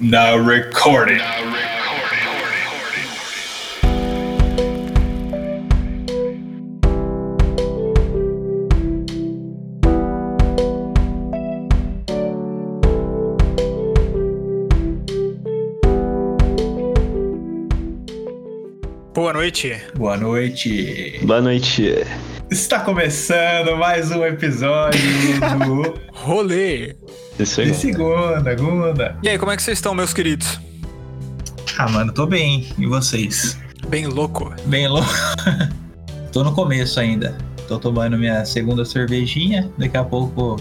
Now recording. Boa noite. Boa noite. Boa noite. Está começando mais um episódio do Rolê. Isso aí. de segunda, segunda. E aí, como é que vocês estão, meus queridos? Ah, mano, tô bem. E vocês? Bem louco. Bem louco. tô no começo ainda. Tô tomando minha segunda cervejinha. Daqui a pouco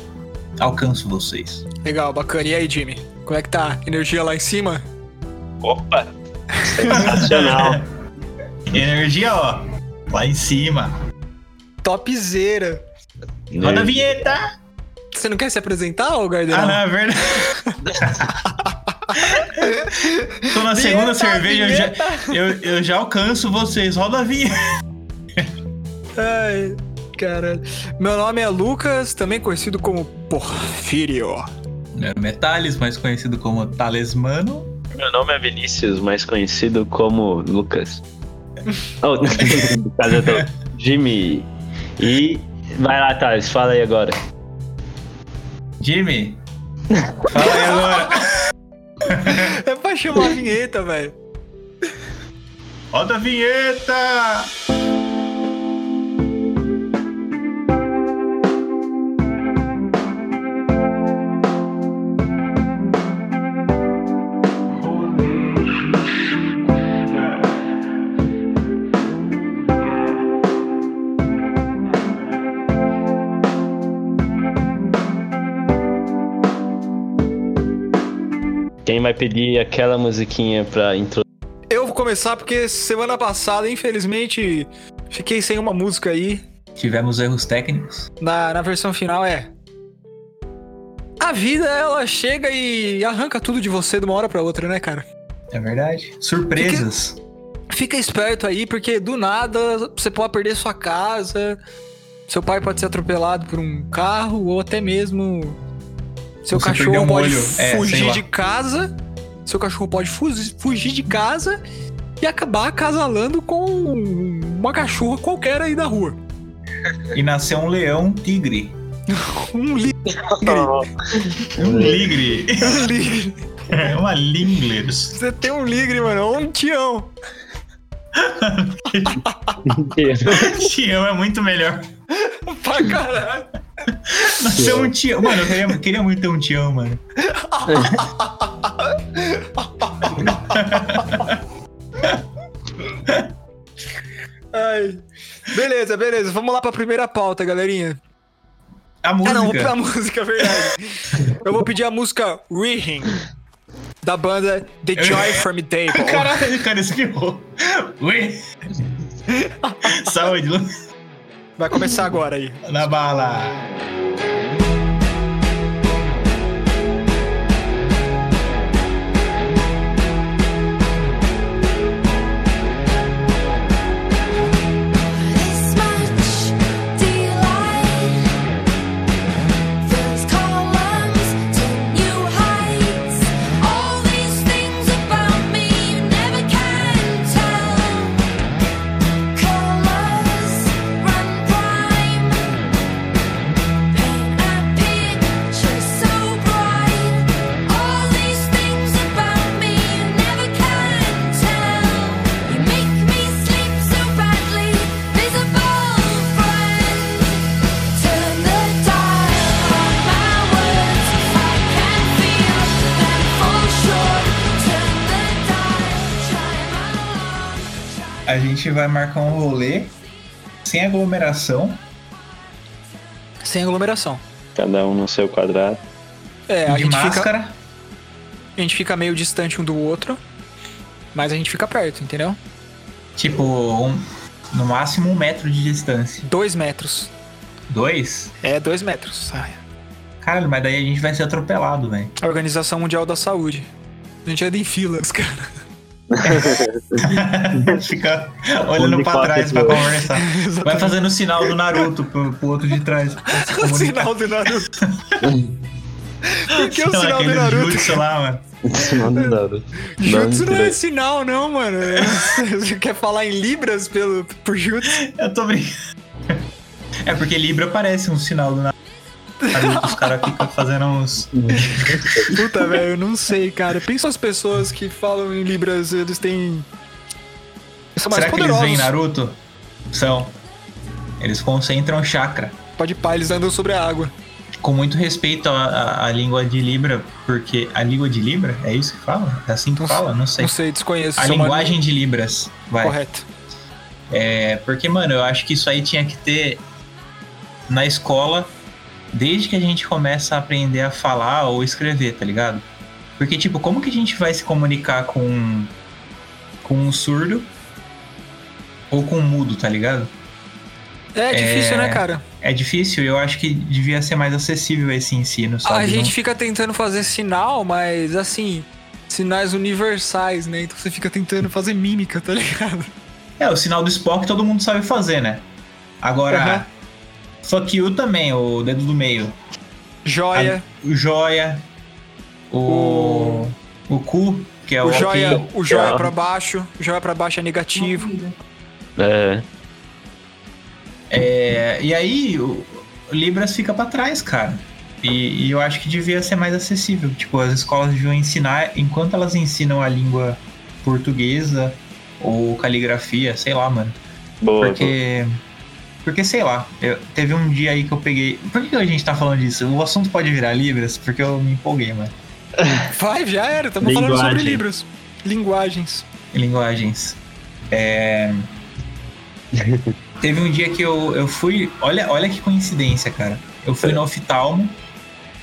alcanço vocês. Legal, bacana. E aí, Jimmy? Como é que tá? Energia lá em cima? Opa! Sensacional. Energia, ó. Lá em cima. Topzera. Roda a vinheta! Você não quer se apresentar, ô Gardenal? Ah, não, é verdade. Tô na segunda Vinheta, cerveja, eu já, eu, eu já alcanço vocês. Roda a vinheta. Ai, caralho. Meu nome é Lucas, também conhecido como Porfírio. Meu nome é Thales, mais conhecido como Talismano. Meu nome é Vinícius, mais conhecido como Lucas. Oh, no caso eu tô Jimmy. E vai lá, Thales, fala aí agora. Jimmy, fala aí agora. É pra chamar a vinheta, velho. Roda a vinheta! Quem vai pedir aquela musiquinha pra intro? Eu vou começar porque semana passada, infelizmente, fiquei sem uma música aí. Tivemos erros técnicos. Na, na versão final é. A vida, ela chega e arranca tudo de você de uma hora pra outra, né, cara? É verdade. Surpresas. Fica esperto aí, porque do nada você pode perder sua casa, seu pai pode ser atropelado por um carro, ou até mesmo seu Você cachorro um pode olho, é, fugir lá. de casa. Seu cachorro pode fu- fugir de casa e acabar acasalando com uma cachorra qualquer aí da rua. E nasceu um leão tigre. Um ligre. Um ligre. Um ligre. É uma linglers. Você tem um ligre, mano. Ou um tião. Tião é muito melhor. Pra caralho. Nasceu um tião. Mano, eu queria, queria muito ter um tião, mano. Ai. Beleza, beleza. Vamos lá pra primeira pauta, galerinha. A Ah, música. não, vou pra música, é verdade. Eu vou pedir a música Reading, da banda The Joy from Table. Caralho, o cara espirrou. Ui. Saúde. Vai começar agora aí. Na bala. A gente vai marcar um rolê sem aglomeração. Sem aglomeração. Cada um no seu quadrado. É, a de gente, fica, máscara. a gente fica meio distante um do outro, mas a gente fica perto, entendeu? Tipo, um- no máximo um metro de distância. Dois metros. Dois? É, dois metros. Ai. Caralho, mas daí a gente vai ser atropelado, velho. A Organização Mundial da Saúde. A gente anda em filas, cara. Fica olhando pra trás pra conversar. Vai fazendo o sinal do Naruto pro, pro outro de trás. o sinal do Naruto. Por que o Sei lá, sinal do Naruto? jutsu lá, mano. Não dá. Não Jutsu não é sinal, não, mano. Você quer falar em libras pelo, por jutsu? Eu tô brincando. É porque Libra parece um sinal do Naruto. Os caras ficam fazendo uns. Puta, velho, eu não sei, cara. Pensa as pessoas que falam em libras, eles têm... São mais Será que eles poderosos. veem Naruto? São. Eles concentram chakra. Pode pá, eles andam sobre a água. Com muito respeito à, à- à língua de Libra, porque. A língua de Libra? É isso que fala? É assim que Não fala? Não sei. Não sei, desconheço. A linguagem de Libras. Vai. Correto. É, porque, mano, eu acho que isso aí tinha que ter na escola desde que a gente começa a aprender a falar ou escrever, tá ligado? Porque, tipo, como que a gente vai se comunicar com, com um surdo ou com um mudo, tá ligado? É difícil, né, cara? É difícil, eu acho que devia ser mais acessível esse ensino, sabe? A gente Não- fica tentando fazer sinal, mas assim, sinais universais, né? Então você fica tentando fazer mímica, tá ligado? É, o sinal do Spock todo mundo sabe fazer, né? Agora. Fuck you também, o dedo do meio. Joia. o joia, o, o cu, que é o, o joia, o joia Tá. pra baixo. O joia pra baixo é negativo. É, É, e aí o o Libras fica pra trás, cara. E, e eu acho que devia ser mais acessível. Tipo, as escolas deviam ensinar, enquanto elas ensinam a língua portuguesa ou caligrafia, sei lá, mano. boa. Porque. Porque, sei lá, eu- teve um dia aí que eu peguei. Por que que a gente tá falando disso? O assunto pode virar Libras, porque eu me empolguei, mano. Vai, já era. Estamos falando sobre libras. Linguagens. linguagens. É... Teve um dia que eu, eu fui. Olha, olha que coincidência, cara. Eu fui no oftalmo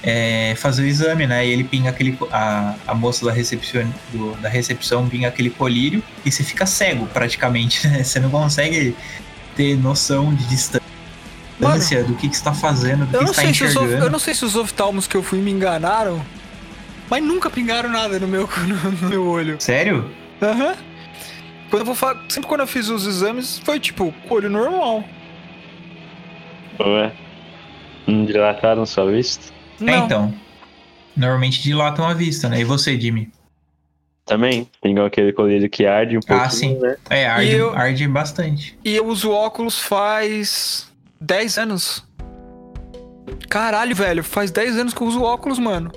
é, fazer o exame, né? E ele pinga aquele. A, a moça da recepção, do- da recepção pinga aquele colírio e você fica cego praticamente, né? Você não consegue ter noção de distância do que, que você tá fazendo, do Eu que não, você tá sei se os, enxergando. eu não sei se os oftalmos que eu fui me enganaram, mas nunca pingaram nada no meu, no, no meu olho. Sério? Aham. Quando eu vou Sempre quando eu fiz os exames, foi tipo, olho normal. Ué. Não dilataram sua vista? É, Não. então. Normalmente dilatam a vista, né? E você, Jimmy? Também. Pingou aquele colírio que arde um pouquinho, Ah, sim. né? É, arde, eu- arde bastante. E eu uso óculos faz 10 anos. Caralho, velho, faz 10 anos que eu uso óculos, mano.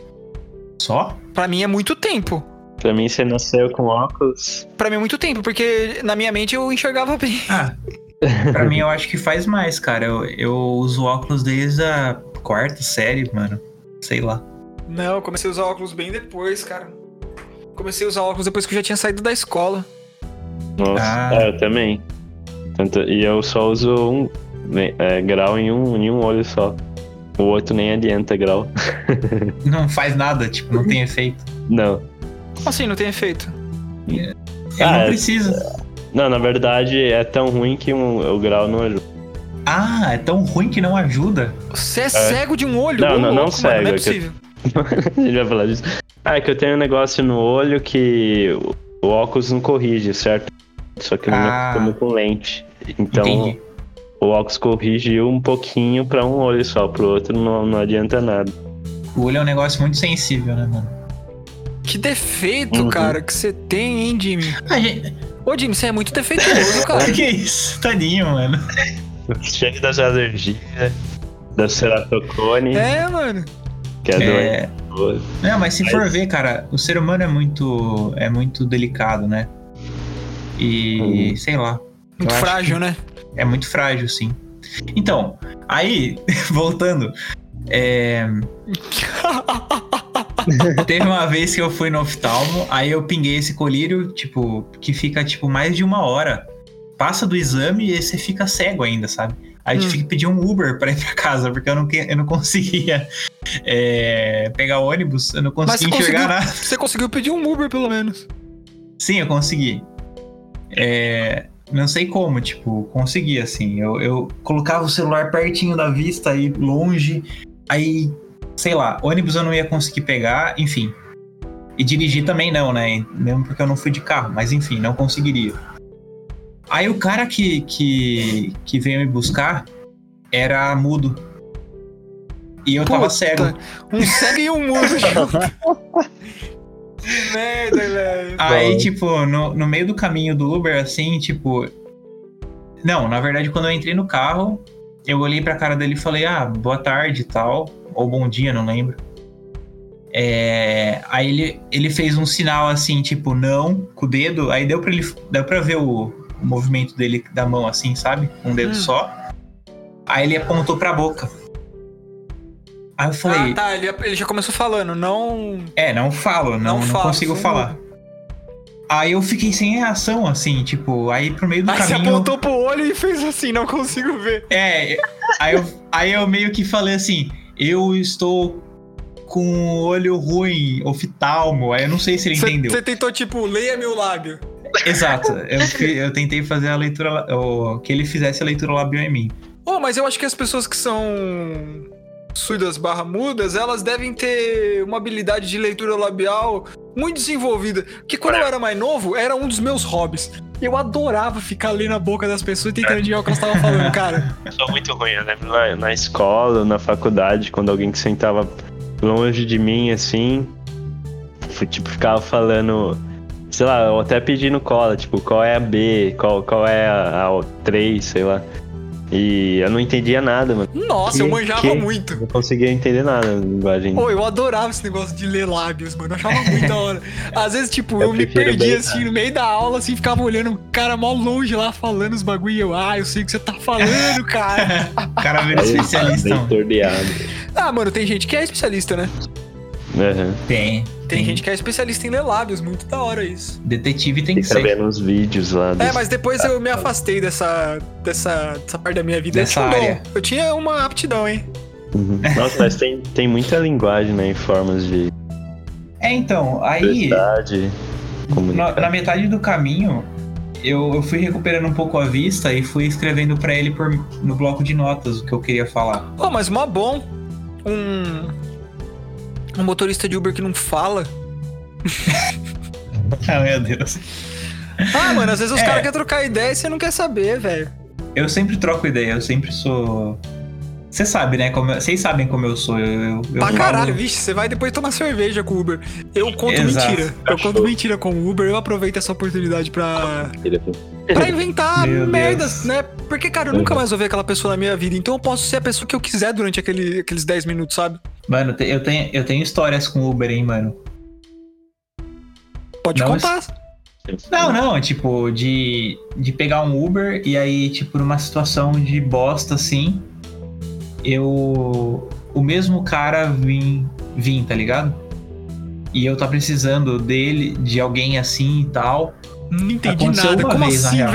Só? Pra mim é muito tempo. Pra mim, você nasceu com óculos. Pra mim é muito tempo, porque na minha mente eu enxergava bem. Ah, pra mim eu acho que faz mais, cara. Eu, eu uso óculos desde a quarta série, mano. Sei lá. Não, eu comecei a usar óculos bem depois, cara. Comecei a usar óculos depois que eu já tinha saído da escola. Nossa, Ah. é, eu também. Tanto, e eu só uso um né, é, grau em um, em um olho só. O outro nem adianta grau. Não faz nada, tipo, não tem efeito. Não. Como assim, não tem efeito? Ele Ah, não é- precisa. Não, na verdade é tão ruim que um- o grau não ajuda. Ah, é tão ruim que não ajuda. Você é, cego de um olho? Não, Ô, não, não louco, mano, cego, Não é é que- possível. Ele vai falar disso. Ah, é que eu tenho um negócio no olho que o- óculos não corrige, certo? Só que eu não me Ah. acostumo com lente. Então Entendi. o óculos corrige um pouquinho pra um olho só, pro outro não, não adianta nada. O olho é um negócio muito sensível, né, mano? Que defeito, Uhum. cara, que você tem, hein, Jimmy? Gente... Ô, Jimmy, você é muito defeituoso, cara. que isso? Tadinho, mano. Cheio das alergias, da ceratocone, É, mano. Que é, É... doente. Não, mas se Mas- for ver, cara, o ser humano é muito, é muito delicado, né? E Hum. sei lá. Muito frágil, né? É muito frágil, sim. Então, aí, voltando, é, teve uma vez que eu fui no oftalmo, aí eu pinguei esse colírio, tipo, que fica, tipo, mais de uma hora. Passa do exame e você fica cego ainda, sabe? Aí Hum. tive que pedir um Uber pra ir pra casa, porque eu não, eu não conseguia é, pegar ônibus, eu não conseguia enxergar nada. você conseguiu pedir um Uber, pelo menos. Sim, eu consegui. É, não sei como, tipo, consegui, assim. Eu, eu colocava o celular pertinho da vista, aí longe, aí, sei lá, ônibus eu não ia conseguir pegar, enfim. E dirigir também não, né? Mesmo porque eu não fui de carro, mas enfim, não conseguiria. Aí o cara que, que, que veio me buscar era mudo. E eu tava Puta, cego. Um cego e um mudo. Que merda, velho. Aí, Bom. tipo, no, no meio do caminho do Uber, assim, tipo. Não, na verdade, quando eu entrei no carro, eu olhei pra cara dele e falei, ah, boa tarde e tal. Ou bom dia, não lembro. É, aí ele, ele fez um sinal assim, tipo, não, com o dedo. Aí deu pra, ele, deu pra ver o, o movimento dele da mão, assim, sabe? Com um dedo Hum. só. Aí ele apontou pra boca. Aí eu falei, Ah, tá. Ele, ele já começou falando, não. é, não falo, não, Não não, fala, consigo falar. Aí eu fiquei sem reação, assim, tipo, aí pro meio do Aí você caminho. apontou pro olho e fez assim, não consigo ver. É, aí eu, aí eu meio que falei assim, eu estou com um olho ruim, oftalmo. Aí eu não sei se ele Você entendeu. você tentou, tipo, leia meu lábio. Exato. Eu, eu tentei fazer a leitura, o- que ele fizesse a leitura labial em mim. Oh, mas eu acho que as pessoas que são surdas barra mudas, elas devem ter uma habilidade de leitura labial muito desenvolvida. Porque quando eu era mais novo, era um dos meus hobbies. Eu adorava ficar lendo a boca das pessoas e tentando adivinhar o que elas estavam falando, cara. Eu sou muito ruim, eu lembro na, na escola, na faculdade, quando alguém que sentava longe de mim, assim, tipo, ficava falando, sei lá, eu até pedindo cola, tipo, qual é a B, qual, qual é a, a 3, sei lá. E eu não entendia nada, mano. Nossa, Que- eu manjava que- muito. Não conseguia entender nada na linguagem. Pô, eu adorava esse negócio de ler lábios, mano. Eu achava muito da hora. Às vezes, tipo, eu, Eu me perdia bem, assim no meio da aula, assim, ficava olhando o cara mó longe lá falando os bagulho. E eu, ah, eu sei o que você tá falando, cara. O cara vira especialista. ah, mano, tem gente que é especialista, né? Uhum. Tem. Tem gente que é especialista em ler lábios, muito da hora isso. Detetive tem que Fica ser. vendo uns vídeos lá. É, dos- mas depois eu me afastei dessa, dessa, dessa parte da minha vida. Dessa eu, dom. área. eu tinha uma aptidão, hein? Uhum. Nossa, mas tem, tem muita linguagem, né? Em formas de É, então, aí. verdade. Na, na metade do caminho, eu, eu fui recuperando um pouco a vista e fui escrevendo pra ele por, no bloco de notas o que eu queria falar. Oh, mas mó bom. Um. Um motorista de Uber que não fala. Ah, meu Deus. Ah, mano, às vezes os É. caras querem trocar ideia e você não quer saber, velho. Eu sempre troco ideia, eu sempre sou. Você sabe, né? como eu- Vocês sabem como eu sou. Eu, eu, eu Pra falo- caralho, vixe, você vai depois tomar cerveja com o Uber. Eu conto Exato. mentira. Eu conto mentira com o Uber, eu aproveito essa oportunidade pra, pra inventar Meu merdas, Deus. né? Porque, cara, eu nunca mais vou ver aquela pessoa na minha vida, então eu posso ser a pessoa que eu quiser durante aquele, aqueles 10 minutos, sabe? Mano, eu tenho, eu tenho histórias com Uber, hein, mano. Pode Não, contar. Não, não, tipo, de, de pegar um Uber e aí, tipo, numa situação de bosta assim, eu. O mesmo cara vim, vim, tá ligado? E eu tá precisando dele, de alguém assim e tal. Não entendi Aconteceu nada. Como vez, assim, velho?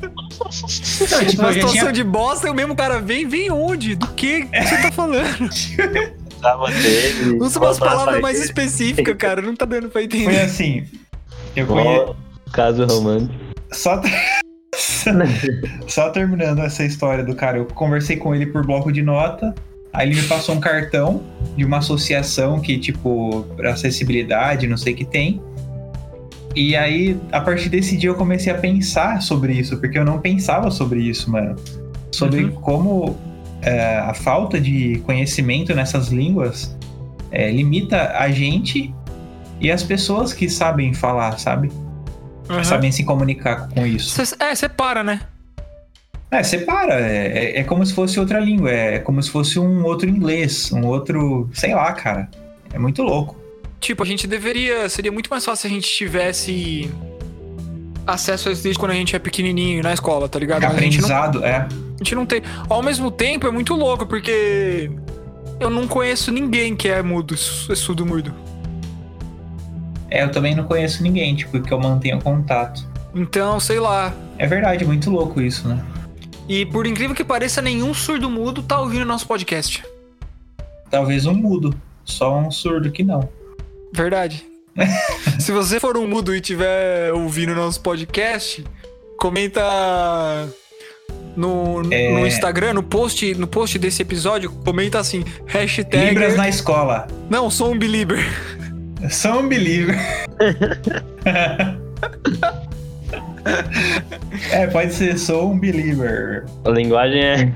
Não, tipo, Uma situação tinha, de bosta e o mesmo cara vem, vem onde? Do que que você tá falando? Tava dele, Usa umas palavras mais específicas, cara. Não tá dando pra foi entender. assim. Eu conhe... Ó, Caso romântico. Só, só terminando essa história do cara, eu conversei com ele por bloco de nota. Aí ele me passou um cartão de uma associação que, tipo, acessibilidade, não sei o que tem. E aí, a partir desse dia, eu comecei a pensar sobre isso, porque eu não pensava sobre isso, mano. Sobre Uhum. como a falta de conhecimento nessas línguas é, limita a gente e as pessoas que sabem falar, sabe? Aham. Sabem se comunicar com isso. Cê- é, você para, né? É, separa. É, é, é como se fosse outra língua. É como se fosse um outro inglês. Um outro. Sei lá, cara. É muito louco. Tipo, a gente deveria. Seria muito mais fácil se a gente tivesse acesso a isso desde quando a gente é pequenininho na escola, tá ligado? Mas a gente, não, Aprendizado, é. A gente não tem. Ao mesmo tempo, é muito louco, porque eu não conheço ninguém que é mudo, su- surdo mudo. É, eu também não conheço ninguém, tipo, que eu mantenha contato. Então, sei lá. É verdade, muito louco isso, né? E por incrível que pareça, nenhum surdo mudo tá ouvindo nosso podcast. Talvez um mudo. Só um surdo que não. Verdade. Se você for um mudo e tiver ouvindo nosso podcast, comenta no, É. no Instagram, no post, no post desse episódio, comenta assim, hashtag... Libras na escola. Não, sou um believer. Sou um believer. É, pode ser sou um believer. A linguagem é,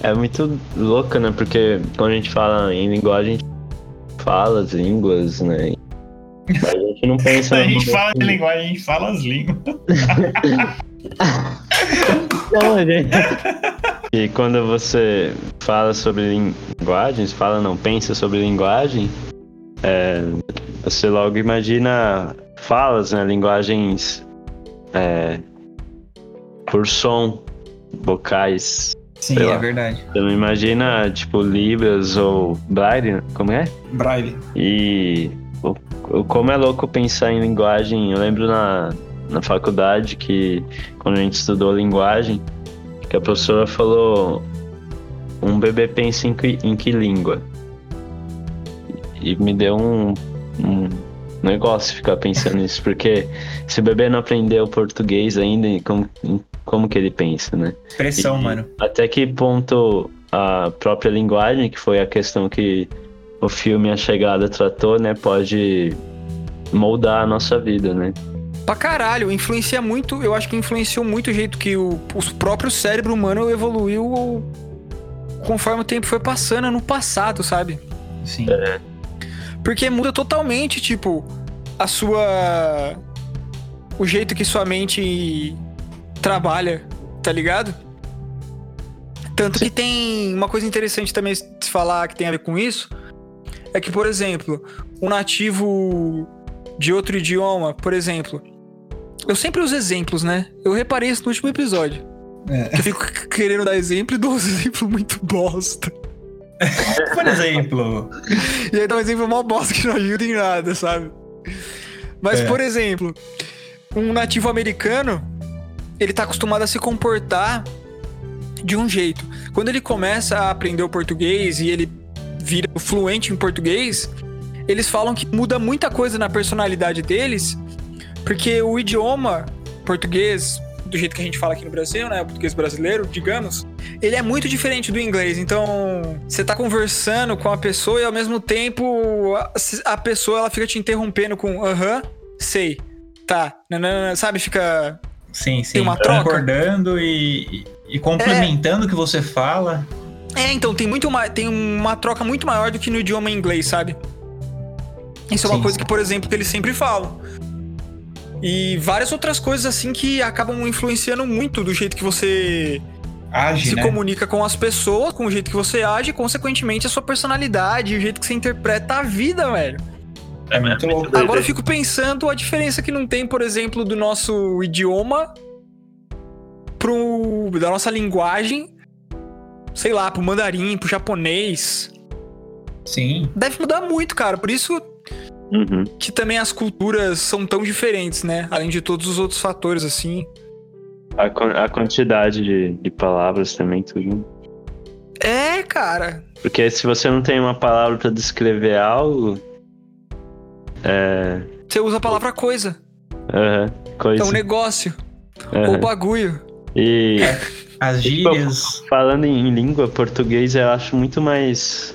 é muito louca, né? Porque quando a gente fala em linguagem, a gente fala as línguas, né? Mas a gente não pensa. a gente fala de linguagem, a gente fala as línguas. Não, gente. E quando você fala sobre linguagens, fala não, pensa sobre linguagem, é, você logo imagina falas, né? Linguagens é, por som, vocais. Sim, é lá. verdade. Você não imagina, tipo, Libras ou Braille, como é? Braille. E o, o- como é louco pensar em linguagem. Eu lembro na, na faculdade que quando a gente estudou linguagem, que a professora falou um bebê pensa em que, em que língua? E me deu um, um negócio ficar pensando nisso, porque se o bebê não aprendeu português ainda, como, como que ele pensa, né? Pressão, E mano. Até que ponto a própria linguagem, que foi a questão que o filme A Chegada tratou, né, pode moldar a nossa vida, né? Pra caralho, influencia muito, eu acho que influenciou muito o jeito que o, o próprio cérebro humano evoluiu conforme o tempo foi passando no passado, sabe? Sim. Porque muda totalmente, tipo, a sua. O jeito que sua mente trabalha, tá ligado? Tanto que tem uma coisa interessante também se falar que tem a ver com isso. É que, por exemplo, um nativo de outro idioma, por exemplo. Eu sempre uso exemplos, né? Eu reparei isso no último episódio. É. Eu fico querendo dar exemplo e dou uns exemplos muito bosta. Por exemplo, E aí dá um exemplo mal bosta que não ajuda em nada, sabe? Mas, É. por exemplo, um nativo americano, ele tá acostumado a se comportar de um jeito. Quando ele começa a aprender o português e ele vira fluente em português, eles falam que muda muita coisa na personalidade deles, porque o idioma português, do jeito que a gente fala aqui no Brasil, né, o português brasileiro, digamos, ele é muito diferente do inglês. Então, você tá conversando com a pessoa e ao mesmo tempo a, a pessoa ela fica te interrompendo com aham, sei, tá, nanana, sabe? Fica. sim, sim. Tem uma troca? Concordando e, e complementando o que você fala. É, então tem muito ma- tem uma troca muito maior do que no idioma inglês, sabe? Isso é uma Sim, coisa sim. que, por exemplo, que eles sempre falam. E várias outras coisas assim que acabam influenciando muito do jeito que você Age, se né? comunica com as pessoas, com o jeito que você age, e, consequentemente a sua personalidade, o jeito que você interpreta a vida, velho. É muito louco. Agora eu fico pensando a diferença que não tem, por exemplo, do nosso idioma pro da nossa linguagem, sei lá, pro mandarim, pro japonês. Sim. Deve mudar muito, cara. Por isso Uhum. que também as culturas são tão diferentes, né? Além de todos os outros fatores, assim. A, a quantidade de, de palavras também, tudo. É, cara. Porque se você não tem uma palavra pra descrever algo, é. Você usa a palavra coisa. aham, coisa. É um negócio. aham. Ou bagulho. E As gírias. falando em, em língua, português eu acho muito mais.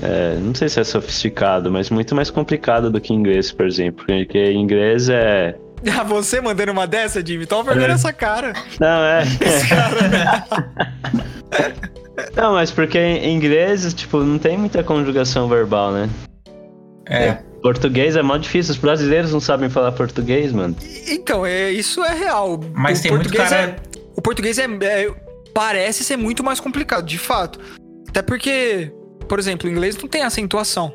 É, não sei se é sofisticado, mas muito mais complicado do que inglês, por exemplo. Porque inglês é. Ah, você mandando uma dessa, Jimmy? Toma vergonha É. nessa cara. Não, é. Esse cara. Não, mas porque em inglês, tipo, não tem muita conjugação verbal, né? É. Português é mó difícil, os brasileiros não sabem falar português, mano. Então, é, isso é real. Mas o tem muito português cara. é- o português é, é- parece ser muito mais complicado, de fato. Até porque, por exemplo, o inglês não tem acentuação.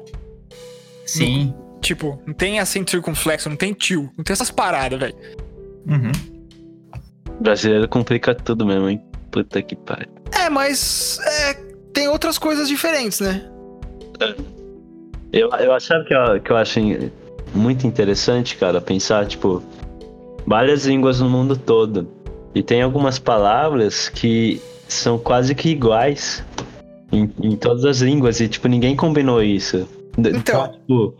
Sim. Tipo, não tem acento circunflexo, não tem tio, não tem essas paradas, velho. Uhum. brasileiro complica tudo mesmo, hein? Puta que pariu. É, mas é, tem outras coisas diferentes, né? Eu, eu achava que eu, que eu acho in- muito interessante, cara, pensar, tipo, várias línguas no mundo todo. E tem algumas palavras que são quase que iguais em, em todas as línguas. E, tipo, ninguém combinou isso. D- Então. tipo,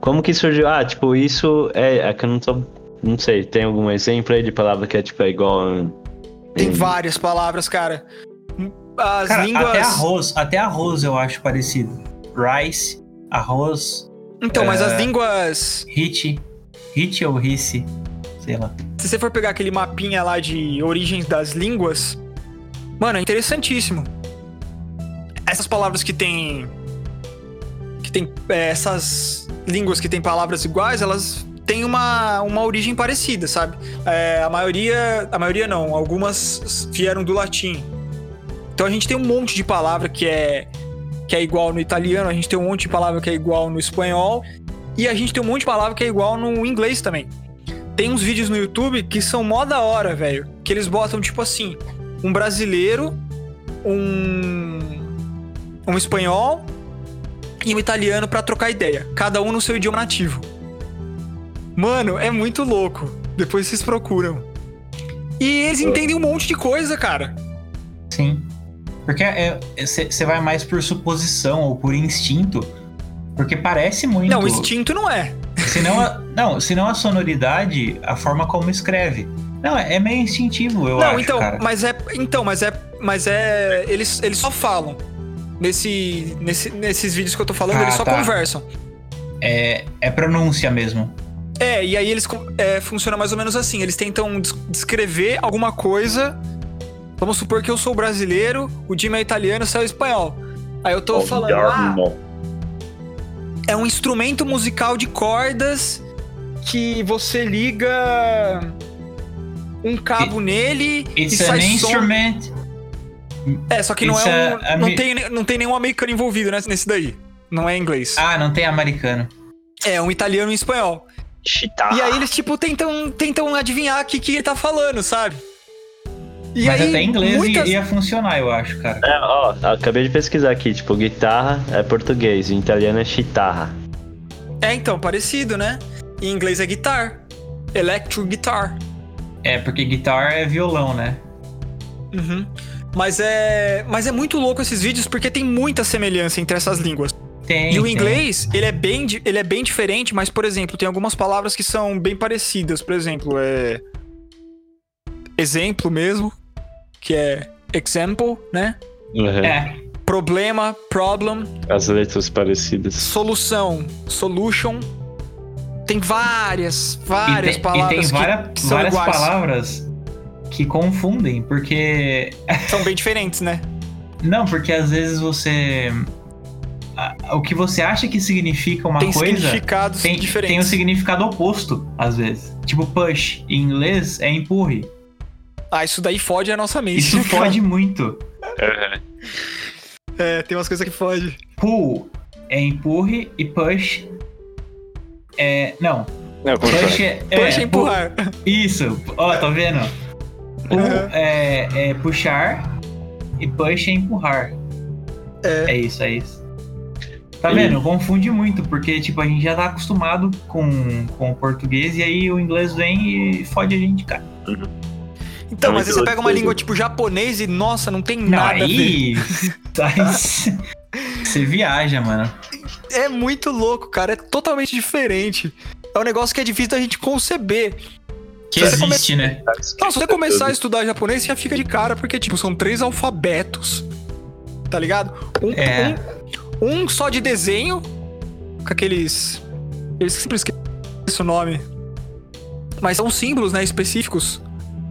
como que surgiu? Ah, tipo, isso é. É que eu não tô. Não sei, tem algum exemplo aí de palavra que é, tipo, é igual. em- Tem em- várias palavras, cara. As Cara, línguas. até arroz, até arroz eu acho parecido. Rice, arroz, Então, mas É. as línguas. hit, hit ou rice. sei lá. Se você for pegar aquele mapinha lá de origens das línguas, mano, é interessantíssimo. Essas palavras que tem. Que tem. é, essas línguas que tem palavras iguais, elas têm uma, uma origem parecida, sabe? É, a maioria. A maioria não, algumas vieram do latim. Então a gente tem um monte de palavra que é. Que é igual no italiano, a gente tem um monte de palavra que é igual no espanhol, e a gente tem um monte de palavra que é igual no inglês também. Tem uns vídeos no YouTube que são mó da hora, velho. Que eles botam, tipo assim, um brasileiro, um. Um espanhol e um italiano pra trocar ideia. Cada um no seu idioma nativo. Mano, é muito louco. Depois vocês procuram. E eles entendem um monte de coisa, cara. Sim. Porque você vai mais por suposição ou por instinto. Porque parece muito. Não, instinto não é. Senão a, não, senão a sonoridade, a forma como escreve. Não, é meio instintivo, eu não, acho, então, cara. mas é. Então, mas é. Mas é. Eles, eles só falam. Nesse, nesse, nesses vídeos que eu tô falando, Ah, eles só tá. conversam. É, é pronúncia mesmo. É, e aí eles é, funciona mais ou menos assim. Eles tentam des- descrever alguma coisa. Vamos supor que eu sou brasileiro, o Jimmy é italiano, você é espanhol. Aí eu tô falando, ah, é um instrumento musical de cordas que você liga um cabo nele e It's an sai som. instrument. É, só que não It's é um, a- a não mi- tem não tem nenhum americano envolvido nesse, nesse daí. Não é inglês. Ah, não tem americano. É um italiano e um espanhol. Chita. E aí eles, tipo, tentam, tentam adivinhar o que, que ele tá falando, sabe? E Mas aí, até em inglês muitas... ia funcionar, eu acho, cara. É, ó, acabei de pesquisar aqui, tipo, guitarra é português, em italiano é chitarra. É, então, parecido, né? Em inglês é guitar. Electro guitar. É, porque guitar é violão, né? Uhum. Mas é, mas é muito louco esses vídeos porque tem muita semelhança entre essas línguas. Tem. E o tem. inglês, ele é bem, ele é bem diferente, mas por exemplo, tem algumas palavras que são bem parecidas. Por exemplo, é exemplo mesmo, que é example, né? Uhum. É, Problema, problem, As letras parecidas. solução, solution. Tem várias, e várias tem, e palavras tem várias, que, que são várias iguais. palavras que confundem, porque. São bem diferentes, né? Não, porque às vezes você. O que você acha que significa uma tem coisa significados tem, diferentes. tem um significado oposto, às vezes. Tipo, push em inglês é empurre. Ah, isso daí fode a nossa mente. Isso fode muito. É, tem umas coisas que fode. Pull é empurre e push é. Não. Não, Push foi? é. Puxa é, empurrar. pull- Isso. Ó, tá vendo? Pull Uhum. é, é puxar e push é empurrar. É. É isso, é isso. Tá E- vendo? Confunde muito, porque tipo, a gente já tá acostumado com, com o português e aí o inglês vem e fode a gente, cara. Então, É mas aí você pega uma língua tipo japonês e, nossa, não tem Não, nada a ver. aí. Você viaja, mano. É muito louco, cara. É totalmente diferente. É um negócio que é difícil da gente conceber. Que existe, né? Não, se você começar a estudar japonês, você já fica de cara, porque, tipo, são três alfabetos. Tá ligado? Um, É. um, um só de desenho, com aqueles. Eu sempre esqueço o nome. Mas são símbolos, né, específicos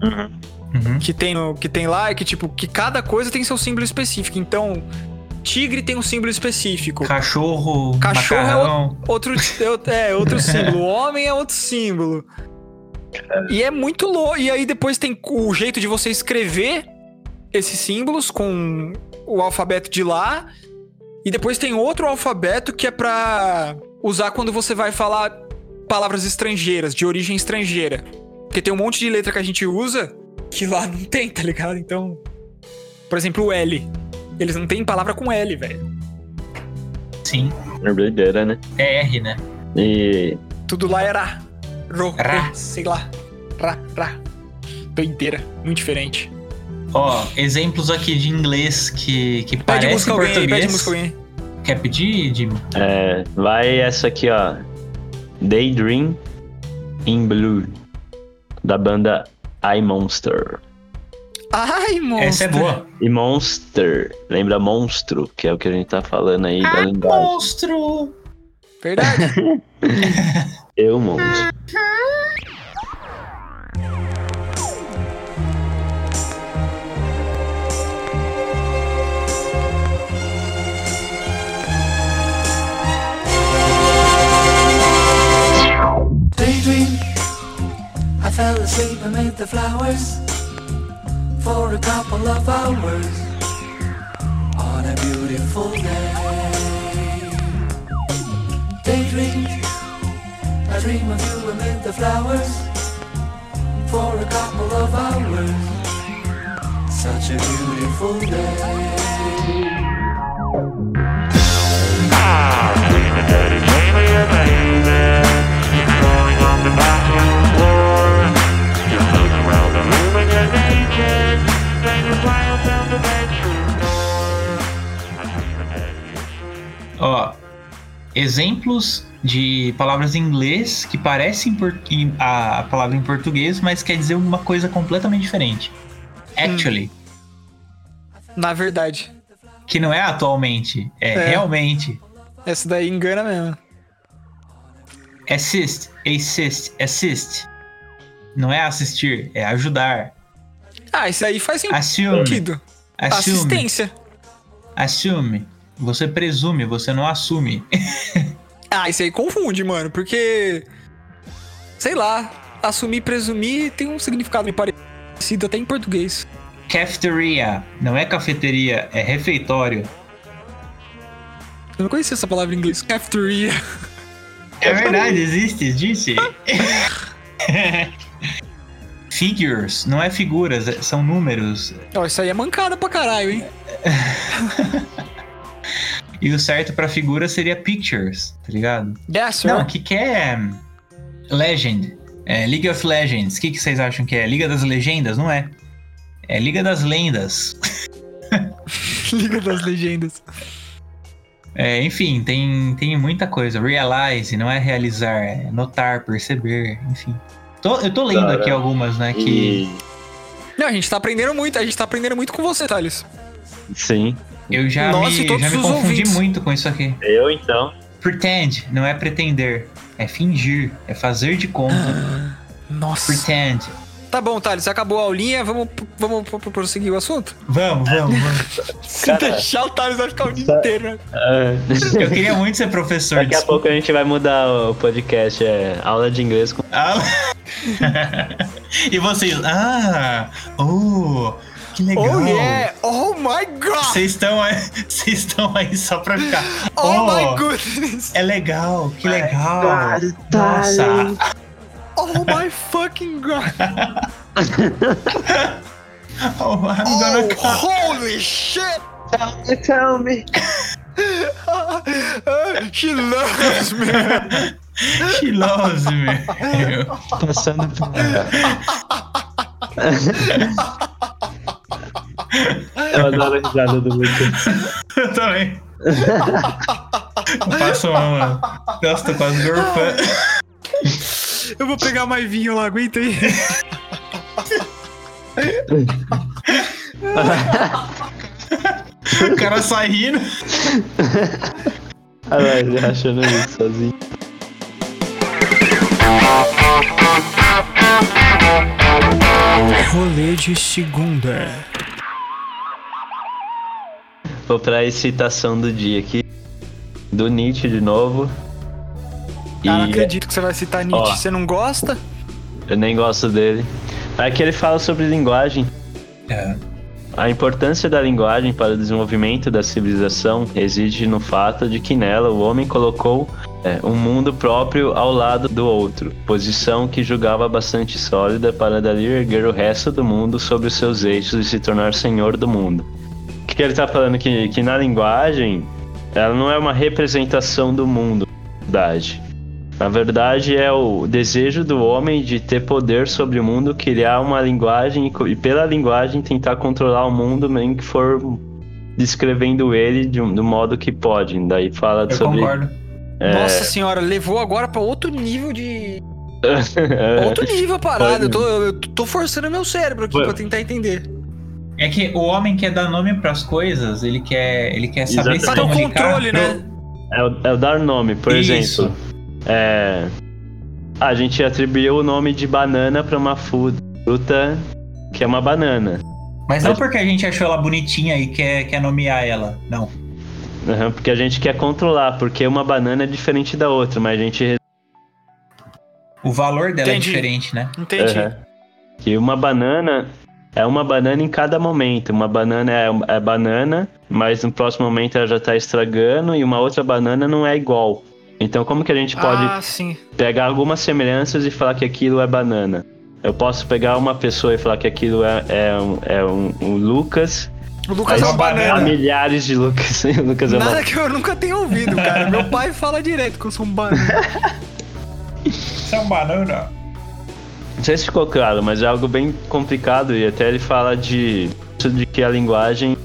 Uhum. Uhum. que tem, no, que tem lá, e que, tipo, que cada coisa tem seu símbolo específico. Então, tigre tem um símbolo específico. Cachorro, Cachorro é macarrão. Outro, é, outro símbolo. Homem é outro símbolo. E é muito louco. E aí depois tem o jeito de você escrever esses símbolos com o alfabeto de lá. E depois tem outro alfabeto que é pra usar quando você vai falar palavras estrangeiras, de origem estrangeira. Porque tem um monte de letra que a gente usa que lá não tem, tá ligado? Então, por exemplo, o L. Eles não têm palavra com L, velho. Sim. É doideira, né? É R, né? E Tudo lá era ro, Ra. sei lá. Ra, ra. Doideira, muito diferente. Ó, exemplos aqui de inglês que, que Pede parece música alguém português. pede música alguém. Quer pedir, Jimmy? é, vai essa aqui, ó. Daydream in Blue. Da banda I Monster. Ai, monstro. Essa é boa. E Monster, lembra monstro, que é o que a gente tá falando aí Ah, da linguagem. Monstro! Verdade. Eu monto. Daydream. I fell asleep amid the flowers for a couple of hours on a beautiful day. Daydream. Dream of you amid the flowers for a couple of hours. Such a beautiful day. Ó, exemplos de palavras em inglês que parecem a palavra em português, mas quer dizer uma coisa completamente diferente. Actually, Na verdade. que não é atualmente, é, É. realmente. Essa daí engana mesmo. Assist, assist, assist. Não é assistir, é ajudar. Ah, isso aí faz Assume, sentido. assume, Assistência. assume. Você presume, você não assume. Ah, isso aí confunde, mano, porque. Sei lá. Assumir, presumir tem um significado meio parecido até em português. Cafeteria, não é cafeteria, é refeitório. Eu não conhecia essa palavra em inglês. Cafeteria. É verdade, existe, existe. Figures, não é figuras, é- são números. Ó, isso aí é mancada pra caralho, hein? E o certo pra figura seria pictures, tá ligado? Sir. Não, o que, que é Legend? É League of Legends. O que, que vocês acham que é? Liga das Legendas? Não é. É Liga das Lendas. Liga das Legendas. É, enfim, tem, tem muita coisa. Realize, não é realizar, é notar, perceber, enfim. Tô- eu tô lendo Cara, aqui algumas, né, que... E. Não, a gente tá aprendendo muito. A gente tá aprendendo muito com você, Thales. Sim. Eu já e me, todos já me os confundi ouvintes. muito com isso aqui. Eu então. Pretend não é pretender, é fingir, é fazer de conta. Nossa. Pretend. Tá bom, Thales, acabou a aulinha. Vamos, vamos pro- pro- prosseguir o assunto? Vamos, vamos, vamos. Se Cara, deixar, o Thales vai ficar o dia inteiro, né? Eu queria muito ser professor. Daqui a desculpa. pouco a gente vai mudar o podcast. É aula de inglês com. Ah. e vocês? Ah! Oh! Que legal! Oh, yeah! Oh, my God! Vocês estão aí, vocês estão aí só pra ficar. Oh, my goodness! É legal, que legal! Nossa! Oh, my fucking God! Oh, I'm gonna Oh, holy shit! Tell me. She loves me! She loves me. Passando por. Eu adoro a risada do Lucas. Eu também. Passo mal, mano. Nossa, tô quase gorfando. Eu vou pegar mais vinho lá, aguenta aí. O cara sai rindo. Olha lá, ele achando isso sozinho. Rolê de segunda. Vou pra excitação do dia aqui. Do Nietzsche de novo. Ah, não acredito que você vai citar Nietzsche. Ó. Você não gosta? eu nem gosto dele. É que ele fala sobre linguagem. É. A importância da linguagem para o desenvolvimento da civilização reside no fato de que nela o homem colocou é, um mundo próprio ao lado do outro, posição que julgava bastante sólida para dali erguer o resto do mundo sobre os seus eixos e se tornar senhor do mundo. Que, ele está falando? Que, que na linguagem ela não é uma representação do mundo, na verdade. Na verdade, é o desejo do homem de ter poder sobre o mundo, criar uma linguagem e pela linguagem, tentar controlar o mundo, nem que for descrevendo ele de do modo que pode. Daí fala Eu sobre. concordo. é, Nossa senhora, levou agora pra outro nível de. Outro nível a parada. Eu tô, eu tô forçando meu cérebro aqui Foi. pra tentar entender. É que o homem quer dar nome pras coisas, ele quer, ele quer saber Exatamente. se ter o controle, né? é o, é o dar nome, por Isso. exemplo. É, a gente atribuiu o nome de banana para uma fruta que é uma banana. Mas não Mas- porque a gente achou ela bonitinha e quer, quer nomear ela. Não. Uhum, porque a gente quer controlar, porque uma banana é diferente da outra, mas a gente O valor dela Entendi. é diferente, né? Entendi. Uhum. Que uma banana é uma banana em cada momento. Uma banana é, é banana, mas no próximo momento ela já tá estragando e uma outra banana não é igual. Então como que a gente pode Ah, sim. pegar algumas semelhanças e falar que aquilo é banana? Eu posso pegar uma pessoa e falar que aquilo é, é, um, é um, um Lucas. O Lucas é uma Há banana. milhares de Lucas. o Lucas é uma Nada que eu nunca tenha ouvido, cara. Meu pai fala direto que eu sou um banana. Isso é um banana. Não sei se ficou claro, mas é algo bem complicado e até ele fala de, de que a linguagem,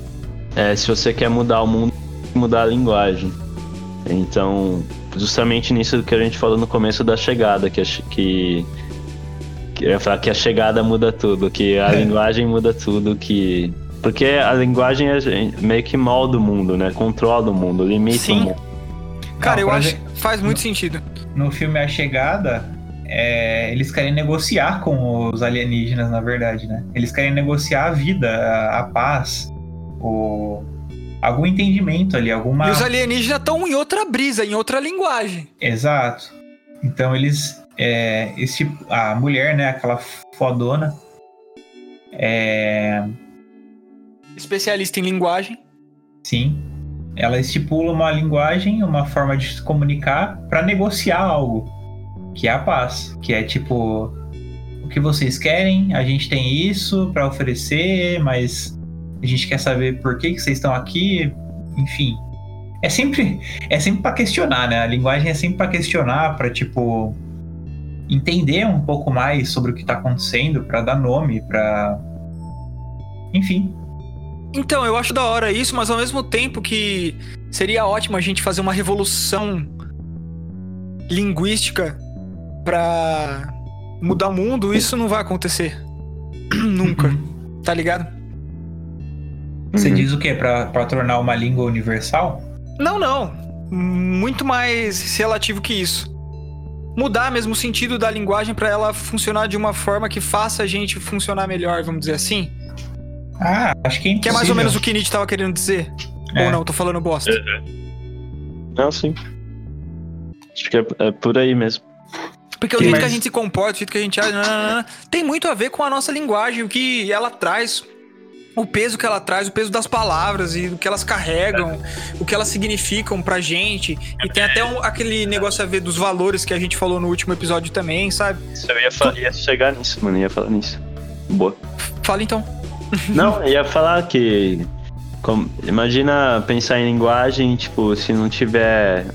é, se você quer mudar o mundo, tem que mudar a linguagem. Então, justamente nisso que a gente falou no começo da chegada, que, que, que eu ia falar que a chegada muda tudo, que a É. linguagem muda tudo, que porque a linguagem é meio que molda o mundo, né? Controla o mundo, limita Sim. o mundo. Cara, Não, eu acho que faz muito sentido. No filme A Chegada, é, eles querem negociar com os alienígenas, na verdade, né? Eles querem negociar a vida, a, a paz, o, algum entendimento ali, alguma. E os alienígenas estão em outra brisa, em outra linguagem. Exato. Então eles. É, esse, a mulher, né? Aquela fodona. É, Especialista em linguagem. sim. Ela estipula uma linguagem, uma forma de se comunicar para negociar algo. Que é a paz. Que é tipo. O que vocês querem? A gente tem isso para oferecer, mas a gente quer saber por que, que vocês estão aqui. Enfim. É sempre, é sempre para questionar, né? A linguagem é sempre para questionar, para tipo entender um pouco mais sobre o que tá acontecendo, para dar nome, para enfim. Então, eu acho da hora isso, mas ao mesmo tempo que seria ótimo a gente fazer uma revolução linguística pra mudar o mundo, isso não vai acontecer. Nunca. Tá ligado? Você Uhum. diz o quê? Para tornar uma língua universal? Não, não. Muito mais relativo que isso. Mudar mesmo o sentido da linguagem pra ela funcionar de uma forma que faça a gente funcionar melhor, vamos dizer assim. Ah, acho que é impossível. Que é mais ou menos o que Nietzsche tava querendo dizer. É. Ou não, tô falando bosta. Não, sim. Acho que é, é por aí mesmo. Porque o Sim, jeito mas- que a gente se comporta, o jeito que a gente age, tem muito a ver com a nossa linguagem, o que ela traz, o peso que ela traz, o peso das palavras e o que elas carregam, o que elas significam pra gente. E tem até um- aquele negócio a ver dos valores que a gente falou no último episódio também, sabe? Eu ia, fa- ia chegar nisso, mano. Ia falar nisso. Boa. Fala então. Não, eu ia falar que. como- imagina pensar em linguagem, tipo, se não tiver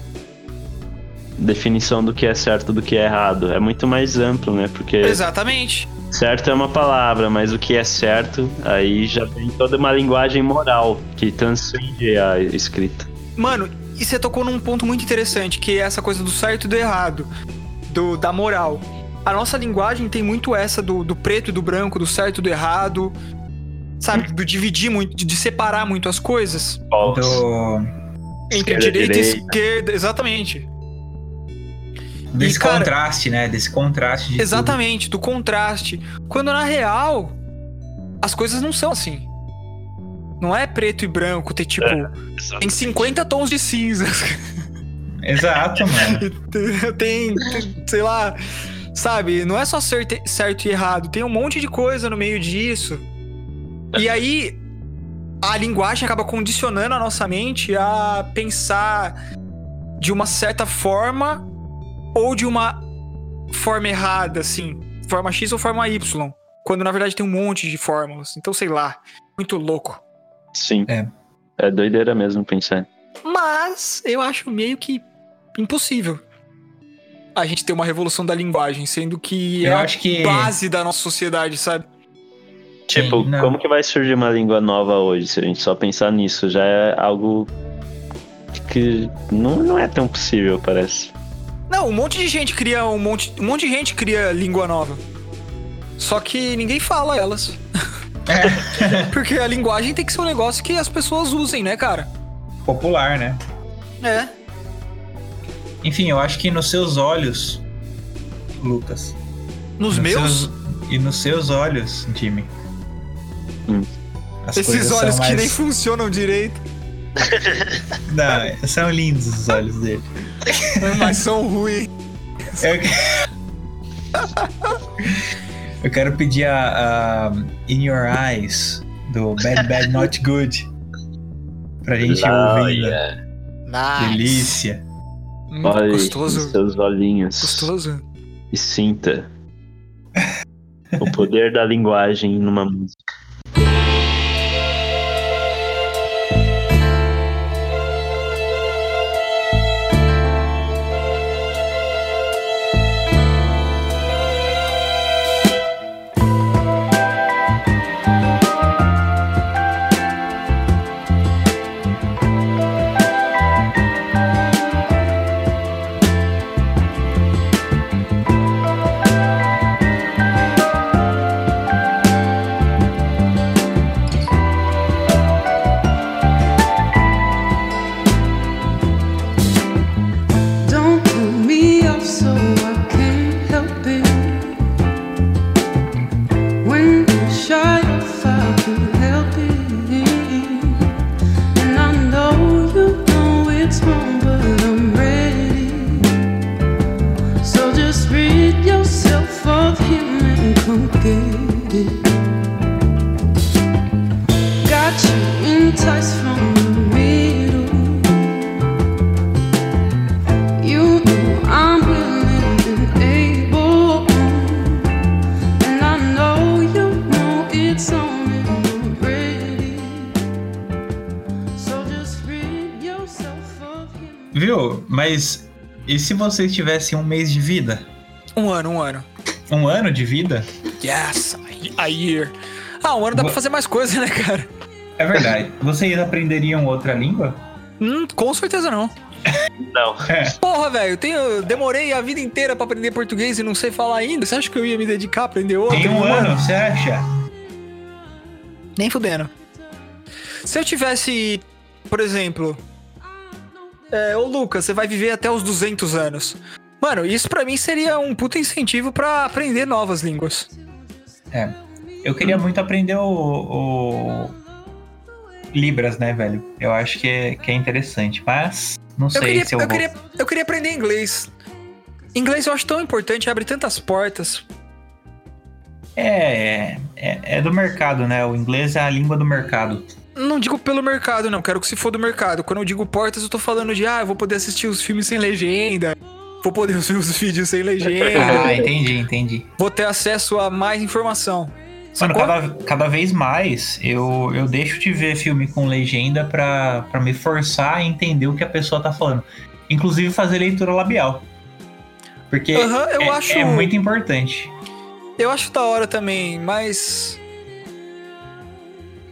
definição do que é certo do que é errado. É muito mais amplo, né? Porque Exatamente. certo é uma palavra, mas o que é certo, aí já tem toda uma linguagem moral que transcende a escrita. Mano, e você tocou num ponto muito interessante, que é essa coisa do certo e do errado, do, da moral. A nossa linguagem tem muito essa do, do preto e do branco, do certo e do errado, sabe? Do dividir muito, de separar muito as coisas do, entre Esquerda, direita e direita. esquerda, exatamente. Desse E, cara- contraste, né? Desse contraste de Exatamente, do contraste. Quando na real, as coisas não são assim. Não é preto e branco, ter tipo. Tem 50 tons de cinzas. tudo. Exato, mano. tem, tem, sei lá, sabe? Não é só certo, certo e errado, tem um monte de coisa no meio disso. E aí, a linguagem acaba condicionando a nossa mente a pensar de uma certa forma ou de uma forma errada, assim, forma X ou forma Y. Quando na verdade tem um monte de fórmulas. Então, sei lá, muito louco. Sim. É. É doideira mesmo pensar. Mas eu acho meio que impossível a gente ter uma revolução da linguagem, sendo que é Eu a acho que. base da nossa sociedade, sabe? Tipo, Sim, como que vai surgir uma língua nova hoje? Se a gente só pensar nisso, já é algo que não, não é tão possível, parece. Não, um monte de gente cria um monte, um monte de gente cria língua nova. Só que ninguém fala elas. É, Porque a linguagem tem que ser um negócio que as pessoas usem, né, cara? popular, né? É. Enfim, eu acho que nos seus olhos, Lucas. Nos meus, seus- e nos seus olhos, Jimmy. Hum. Esses olhos são que mais- nem funcionam direito, Não, são lindos os olhos dele. mas são ruins. Eu- Eu quero pedir a, a In Your Eyes do Bad Bad Not Good pra gente ouvir. né? Olha, Delícia. Hum, nos gostoso. seus olhinhos Gostoso. e sinta o poder da linguagem numa música. Mas e se vocês tivessem um mês de vida? Um ano, um ano. Um ano de vida? Yes, a year. Ah, um ano dá pra fazer mais coisa, né, cara? É verdade. Vocês aprenderiam outra língua? Hum, com certeza não. Não. Porra, velho, eu tenho, demorei a vida inteira pra aprender português e não sei falar ainda. Você acha que eu ia me dedicar a aprender outro? Tem um ano, você acha? Nem fudendo. Se eu tivesse, por exemplo, é, ô Lucas, você vai viver até os 200 anos. Mano, isso pra mim seria um puta incentivo pra aprender novas línguas. É. Eu queria muito aprender o, o Libras, né, velho? Eu acho que é, que é interessante, mas não Eu sei queria, se eu, eu, vou. queria, eu queria aprender inglês. Inglês eu acho tão importante, abre tantas portas. É, é, é do mercado, né? O inglês é a língua do mercado. Não digo pelo mercado, não. Quero que se for do mercado. Quando eu digo portas, eu tô falando de, ah, eu vou poder assistir os filmes sem legenda. Vou poder ver os vídeos sem legenda. Ah, entendi, entendi. vou ter acesso a mais informação. Mano, cada, cada vez mais eu, eu deixo de ver filme com legenda pra, pra me forçar a entender o que a pessoa tá falando. Inclusive fazer leitura labial. Porque eu é, acho- é muito importante. Eu acho da hora também, mas.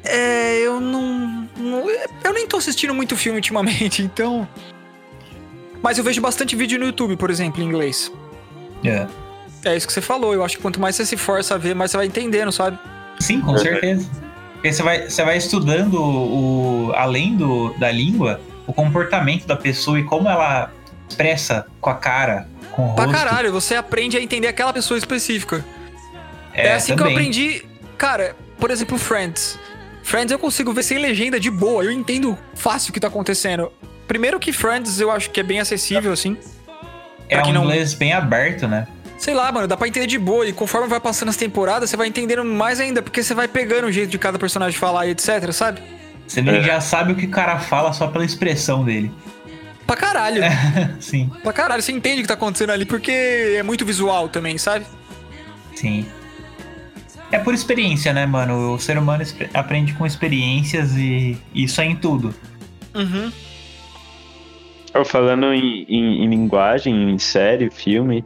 É, eu não, não- Eu nem tô assistindo muito filme ultimamente, então. Mas eu vejo bastante vídeo no YouTube, por exemplo, em inglês. É. É isso que você falou. Eu acho que quanto mais você se força a ver, mais você vai entendendo, sabe? Sim, com certeza. Porque você vai, você vai estudando o, além do, da língua, o comportamento da pessoa e como ela expressa com a cara, com o Pra rosto. caralho, você aprende a entender aquela pessoa específica. É, É, assim que eu também. aprendi. Cara, por exemplo, Friends. Friends eu consigo ver sem legenda de boa, eu entendo fácil o que tá acontecendo. Primeiro que Friends eu acho que é bem acessível, assim. É um não- inglês bem aberto, né? Sei lá, mano, dá pra entender de boa. E conforme vai passando as temporadas, você vai entendendo mais ainda, porque você vai pegando o jeito de cada personagem falar e etc, sabe? Você já sabe o que o cara fala só pela expressão dele. Pra caralho. Sim, Pra caralho, você entende o que tá acontecendo ali, porque é muito visual também, sabe? sim. É por experiência, né, mano? O ser humano aprende com experiências e isso é em tudo. Uhum. Eu falando em, em- em linguagem, em série, filme,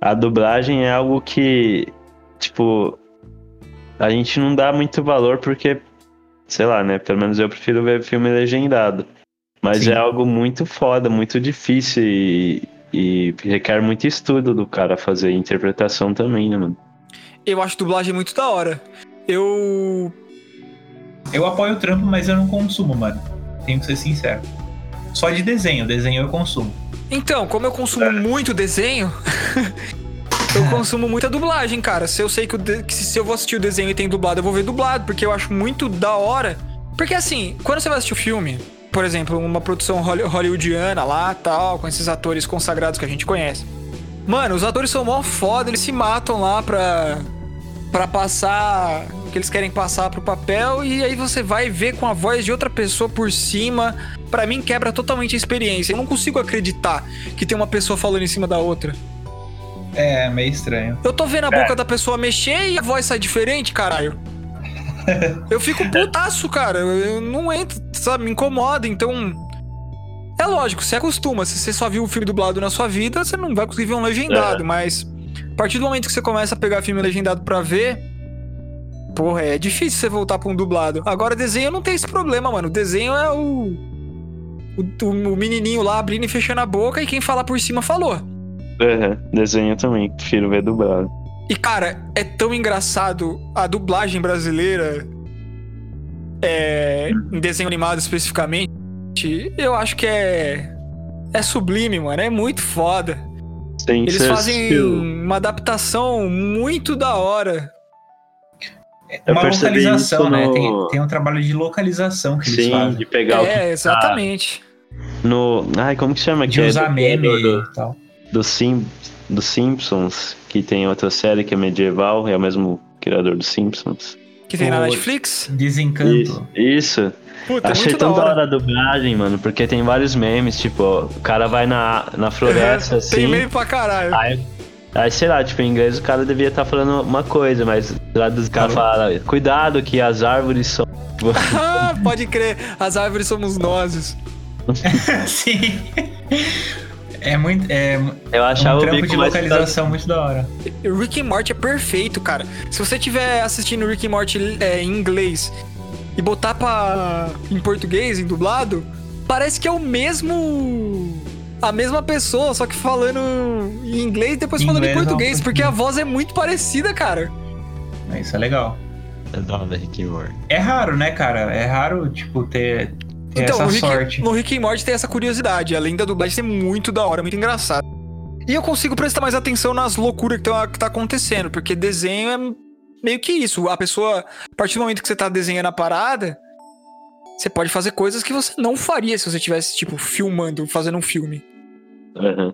a dublagem é algo que, tipo, a gente não dá muito valor porque, sei lá, né? Pelo menos eu prefiro ver filme legendado. Mas Sim. é algo muito foda, muito difícil e, e requer muito estudo do cara fazer interpretação também, né, mano? Eu acho dublagem muito da hora. Eu. Eu apoio o trampo, mas eu não consumo, mano. Tenho que ser sincero. Só de desenho, desenho eu consumo. Então, como eu consumo muito desenho, eu consumo muita dublagem, cara. Se eu sei que, o de- que se eu vou assistir o desenho e tem dublado, eu vou ver dublado, porque eu acho muito da hora. Porque assim, quando você vai assistir o filme, por exemplo, uma produção holly- hollywoodiana lá, tal, com esses atores consagrados que a gente conhece. Mano, os atores são mó foda, eles se matam lá pra, pra passar o que eles querem passar pro papel e aí você vai ver com a voz de outra pessoa por cima. Pra mim quebra totalmente a experiência. Eu não consigo acreditar que tem uma pessoa falando em cima da outra. É, meio estranho. Eu tô vendo a boca da pessoa mexer e a voz sai diferente, caralho. Eu fico putaço, cara. Eu não entro, sabe? Me incomoda. Então. É lógico, você acostuma. Se você só viu o filme dublado na sua vida, você não vai conseguir ver um legendado. É. Mas partir do momento que você começa a pegar filme legendado pra ver. Porra, é difícil você voltar pra um dublado. Agora, desenho não tem esse problema, mano. O desenho é o. O, o menininho lá abrindo e fechando a boca e quem falar por cima falou. Uhum. Desenho também, prefiro ver dublado. E, cara, é tão engraçado a dublagem brasileira é, em desenho animado especificamente. Eu acho que é. É sublime, mano. É muito foda. Sim, Eles fazem assistiu? uma adaptação muito da hora. Eu Uma localização, né? no- Tem, tem um trabalho de localização que eles Sim, fazem. de pegar o que é, tá exatamente. no. Ai, como que chama? De que é usar do- meme do, e tal. do, Sim, do Simpsons, que tem outra série que é medieval, é o mesmo criador dos Simpsons. Que tem na O- Netflix. Desencanto. Isso. Isso. Puta, Achei da tão da hora. hora a dublagem, mano, porque tem vários memes, tipo, ó, o cara vai na, na floresta, assim. Tem meio pra caralho. Aí, aí, sei lá, tipo, em inglês o cara devia estar falando uma coisa, mas lá dos caras fala, cuidado que as árvores são. Pode crer. As árvores somos nós. Sim. É muito. É Eu um achava o trampo bico de mais localização muito da hora. Rick and Morty é perfeito, cara. Se você estiver assistindo Rick and Morty é, em inglês e botar pra, em português, em dublado, parece que é o mesmo. A mesma pessoa, só que falando em inglês e depois Em falando em inglês, português, não. porque a voz é muito parecida, cara. Isso é legal. Rick Morty. É raro, né, cara? É raro, tipo, ter, ter Então, essa no Rick, sorte. no Rick and Morty tem essa curiosidade, além da dublagem ser muito da hora, muito engraçado. E eu consigo prestar mais atenção nas loucuras que tá, que tá acontecendo, porque desenho é meio que isso. A pessoa, a partir do momento que você tá desenhando a parada, você pode fazer coisas que você não faria se você tivesse, tipo, filmando, fazendo um filme. Uhum.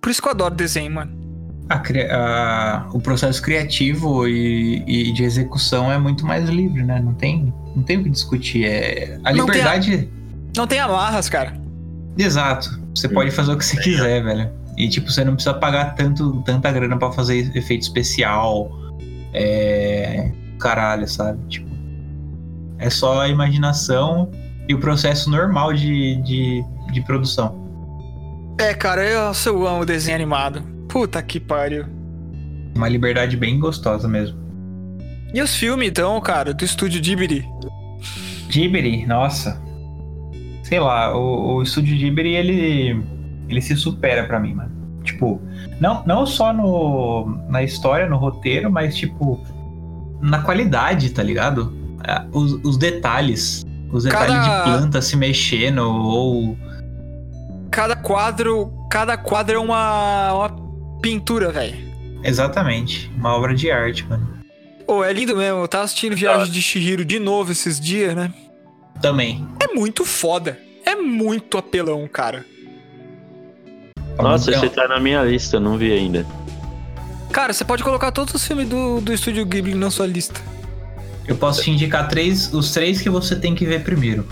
Por isso que eu adoro desenho, mano. A a- o processo criativo e, e de execução é muito mais livre, né? Não tem, não tem o que discutir. É, a Não tem a- liberdade. Não tem amarras, cara. Exato. Você pode fazer o que você quiser, velho. E tipo, você não precisa pagar tanto, tanta grana pra fazer efeito especial. É. Caralho, sabe? Tipo. É só a imaginação e o processo normal de, de, de produção. É, cara, eu, eu amo desenho animado. Puta que pariu. Uma liberdade bem gostosa mesmo. E os filmes, então, cara, do estúdio Ghibli? Ghibli, nossa. Sei lá, o, o estúdio Ghibli, ele, ele se supera pra mim, mano. Tipo, não, não só no, na história, no roteiro, mas, tipo, na qualidade, tá ligado? Os, os detalhes. Os detalhes Cada- de planta se mexendo, ou. Cada quadro, cada quadro é uma, uma pintura, velho. Exatamente. Uma obra de arte, mano. Pô, é lindo mesmo. Eu tava assistindo Viagem de Shihiro de novo esses dias, né? Também. É muito foda. É muito apelão, cara. Nossa, você tá na minha lista, eu não vi ainda. Cara, você pode colocar todos os filmes do, do estúdio Ghibli na sua lista. Eu posso te indicar três, os três que você tem que ver primeiro.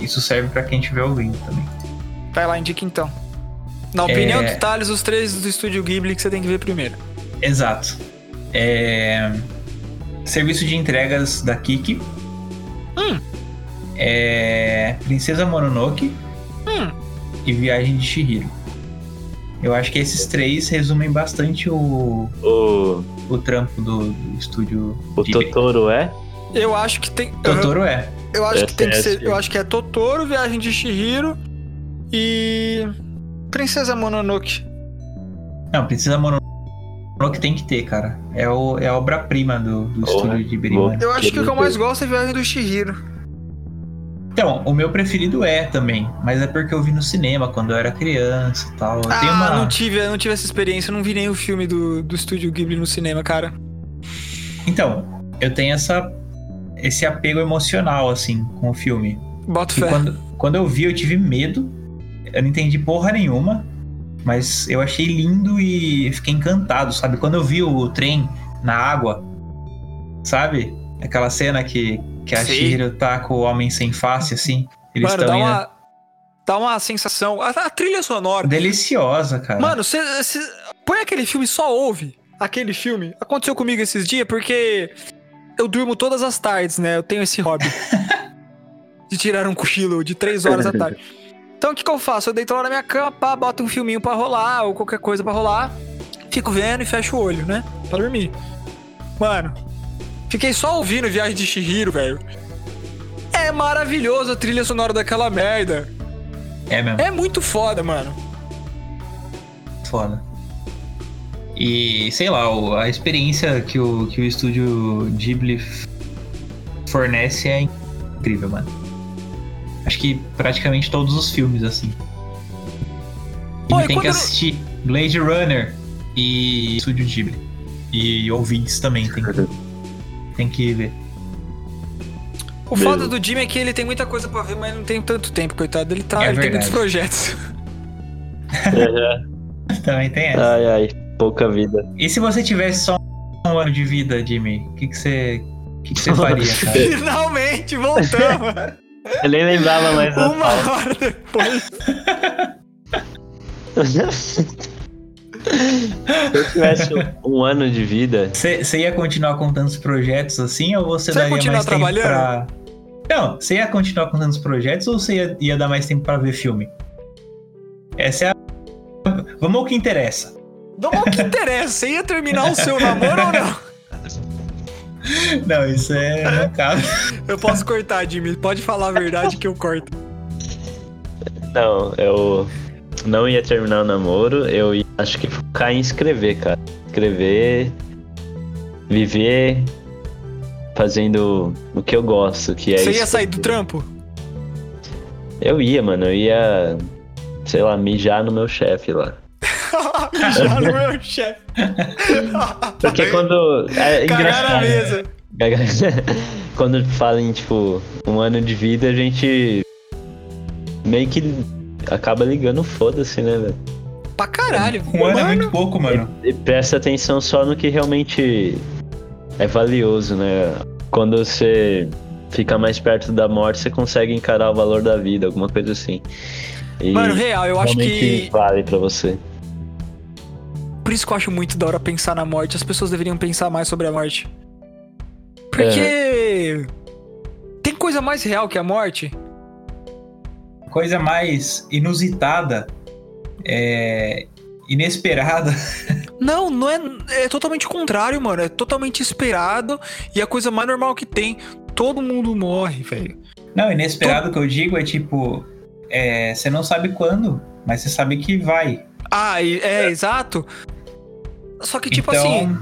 Isso serve pra quem estiver ouvindo também. Vai lá, indica então. Na opinião É. do Thales, os três do estúdio Ghibli que você tem que ver primeiro. Exato. É... Serviço de entregas da Kiki. Hum. É... Princesa Mononoke Hum. e Viagem de Shihiro. Eu acho que esses três resumem bastante o, O, o trampo do, do estúdio o Ghibli. Totoro é? Eu acho que tem. Totoro é. Eu acho que tem que Essa é ser. essa. Eu acho que é Totoro, Viagem de Shihiro e. Princesa Mononoke. Não, Princesa Mononoke tem que ter, cara. É, o, é a obra-prima do, do Porra, estúdio Ghibli, vou- mano. Eu acho que o que eu mais gosto é Viagem do Shihiro. Então, o meu preferido é também, mas é porque eu vi no cinema quando eu era criança e tal. Eu ah, uma... não tive, não tive essa experiência, eu não vi nem o filme do, do estúdio Ghibli no cinema, cara. Então, eu tenho essa, esse apego emocional, assim, com o filme. Boto E fé. quando, quando eu vi, eu tive medo. Eu não entendi porra nenhuma. Mas eu achei lindo e fiquei encantado, sabe? Quando eu vi o trem na água, sabe? Aquela cena que, que a Sim. Shihiro tá com o homem sem face, assim. Eles Mano, estão dá indo. uma, dá uma sensação. A, a trilha sonora. Deliciosa, cara. Mano, você põe aquele filme só ouve aquele filme. Aconteceu comigo esses dias porque eu durmo todas as tardes, né? Eu tenho esse hobby de tirar um cochilo de três horas da tarde. Então o que, que eu faço? Eu deito lá na minha cama, pá, boto um filminho pra rolar ou qualquer coisa pra rolar. Fico vendo e fecho o olho, né? Pra dormir. Mano, fiquei só ouvindo Viagem de Shihiro, velho. É maravilhoso a trilha sonora daquela merda. É mesmo. É muito foda, mano. Foda. E sei lá, a experiência que o, que o estúdio Ghibli fornece é incrível, mano. Acho que praticamente todos os filmes, assim. E Pô, e tem que assistir Blade Runner e Estúdio Ghibli. E ouvintes também tem, tem que ver. O foda do Jimmy é que ele tem muita coisa pra ver, mas não tem tanto tempo, coitado. Ele, tá, É ele tem muitos projetos. Também tem essa. ai, ai, pouca vida. E se você tivesse só um ano de vida, Jimmy, o que, que você. O que, que você faria, cara? Finalmente, voltamos! Eu nem lembrava mais Uma hora depois. Se eu tivesse um, ano de vida, Você ia continuar com tantos projetos assim ou você, ia daria continuar mais tempo pra. Não, você ia continuar com tantos projetos ou você ia, ia dar mais tempo pra ver filme? Essa é a. Vamos ao que interessa. Não, o que interessa? Você ia terminar o seu namoro ou não? Não, isso é não cabe. Eu posso cortar, Jimmy. Pode falar a verdade que eu corto. não, eu não ia terminar o namoro, eu ia, acho que focar em escrever, cara. Escrever, viver fazendo o que eu gosto, que é Você ia sair do trampo? Eu ia, mano, eu ia, sei lá, mijar no meu chefe lá. Já no meu chefe. Porque quando. É Cagar engraçado. na né? mesa. Quando fala em, tipo, um ano de vida, a gente meio que acaba ligando foda-se, né, velho? Pra caralho. Um ano é Mano, muito pouco, mano. E presta atenção só no que realmente é valioso, né? Quando você fica mais perto da morte, você consegue encarar o valor da vida, alguma coisa assim. E Mano, real, eu acho que. vale pra você. Por isso que eu acho muito da hora pensar na morte. As pessoas deveriam pensar mais sobre a morte. Porque. Tem coisa mais real que a morte? Coisa mais inusitada, é, inesperada. Não, não é. É totalmente o contrário, mano. É totalmente esperado e a coisa mais normal que tem. Todo mundo morre, velho. Não, inesperado que eu digo é tipo. é, você não sabe quando, mas você sabe que vai. Ah, e- é, exato. Só que, tipo então, assim.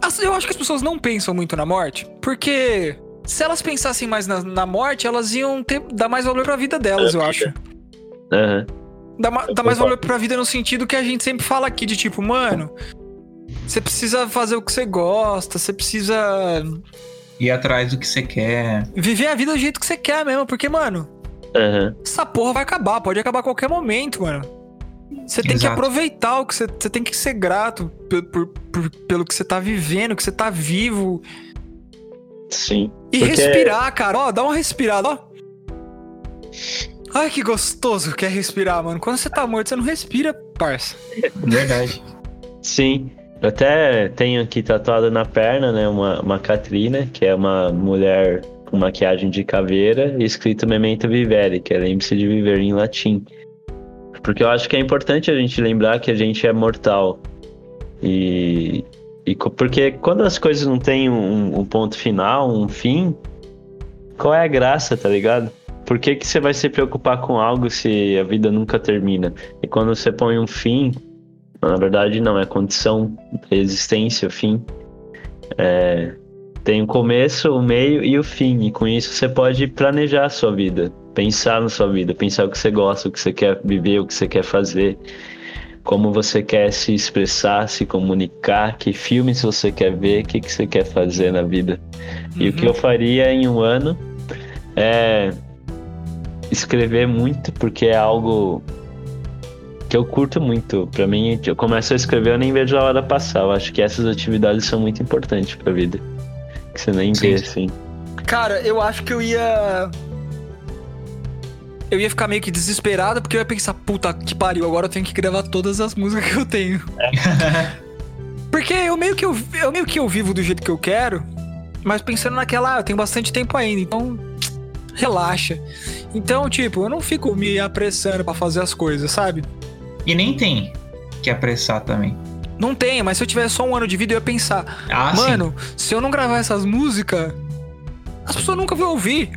as- Eu acho que as pessoas não pensam muito na morte, porque se elas pensassem mais na, na morte, elas iam ter, dar mais valor pra vida delas, eu acho. Aham. Dá, ma- dá mais valor pra vida no sentido que a gente sempre fala aqui, de tipo, mano, você precisa fazer o que você gosta, você precisa ir atrás do que você quer. viver a vida do jeito que você quer mesmo, porque, mano, Aham. essa porra vai acabar, pode acabar a qualquer momento, mano. Você tem que Exato. aproveitar o que você, você tem que ser grato por- por- por- pelo que você tá vivendo, que você tá vivo. Sim. E Porque- respirar, cara. Ó, dá uma respirada, ó. Ai, que gostoso que é respirar, mano. Quando você tá morto, você não respira, parça. Verdade. Sim. Eu até tenho aqui tatuado na perna, né, uma, uma Catrina, que é uma mulher com maquiagem de caveira, e escrito Memento Vivere, que é lembre-se de viver em latim. Porque eu acho que é importante a gente lembrar que a gente é mortal. E, e porque quando as coisas não têm um, um ponto final, um fim, qual é a graça, tá ligado? Por que, que você vai se preocupar com algo se a vida nunca termina? E quando você põe um fim, na verdade, não, é condição, existência, fim. É, tem o começo, o meio e o fim. E com isso você pode planejar a sua vida, pensar na sua vida, pensar o que você gosta, o que você quer viver, o que você quer fazer, como você quer se expressar, se comunicar, que filmes você quer ver, o que, que você quer fazer na vida. E o que eu faria em um ano é escrever muito, porque é algo que eu curto muito. Pra mim, eu começo a escrever, eu nem vejo a hora passar. Eu acho que essas atividades são muito importantes pra vida. Que você nem vê, assim. Cara, eu acho que eu ia. Eu ia ficar meio que desesperado, porque eu ia pensar, puta que pariu, agora eu tenho que gravar todas as músicas que eu tenho. porque eu meio, que eu, eu meio que eu vivo do jeito que eu quero, mas pensando naquela, ah, eu tenho bastante tempo ainda, então relaxa. Então, tipo, eu não fico me apressando pra fazer as coisas, sabe? E nem tem que apressar também. Não tem, mas se eu tivesse só um ano de vida, eu ia pensar, Ah, sim. Mano, se eu não gravar essas músicas, as pessoas nunca vão ouvir.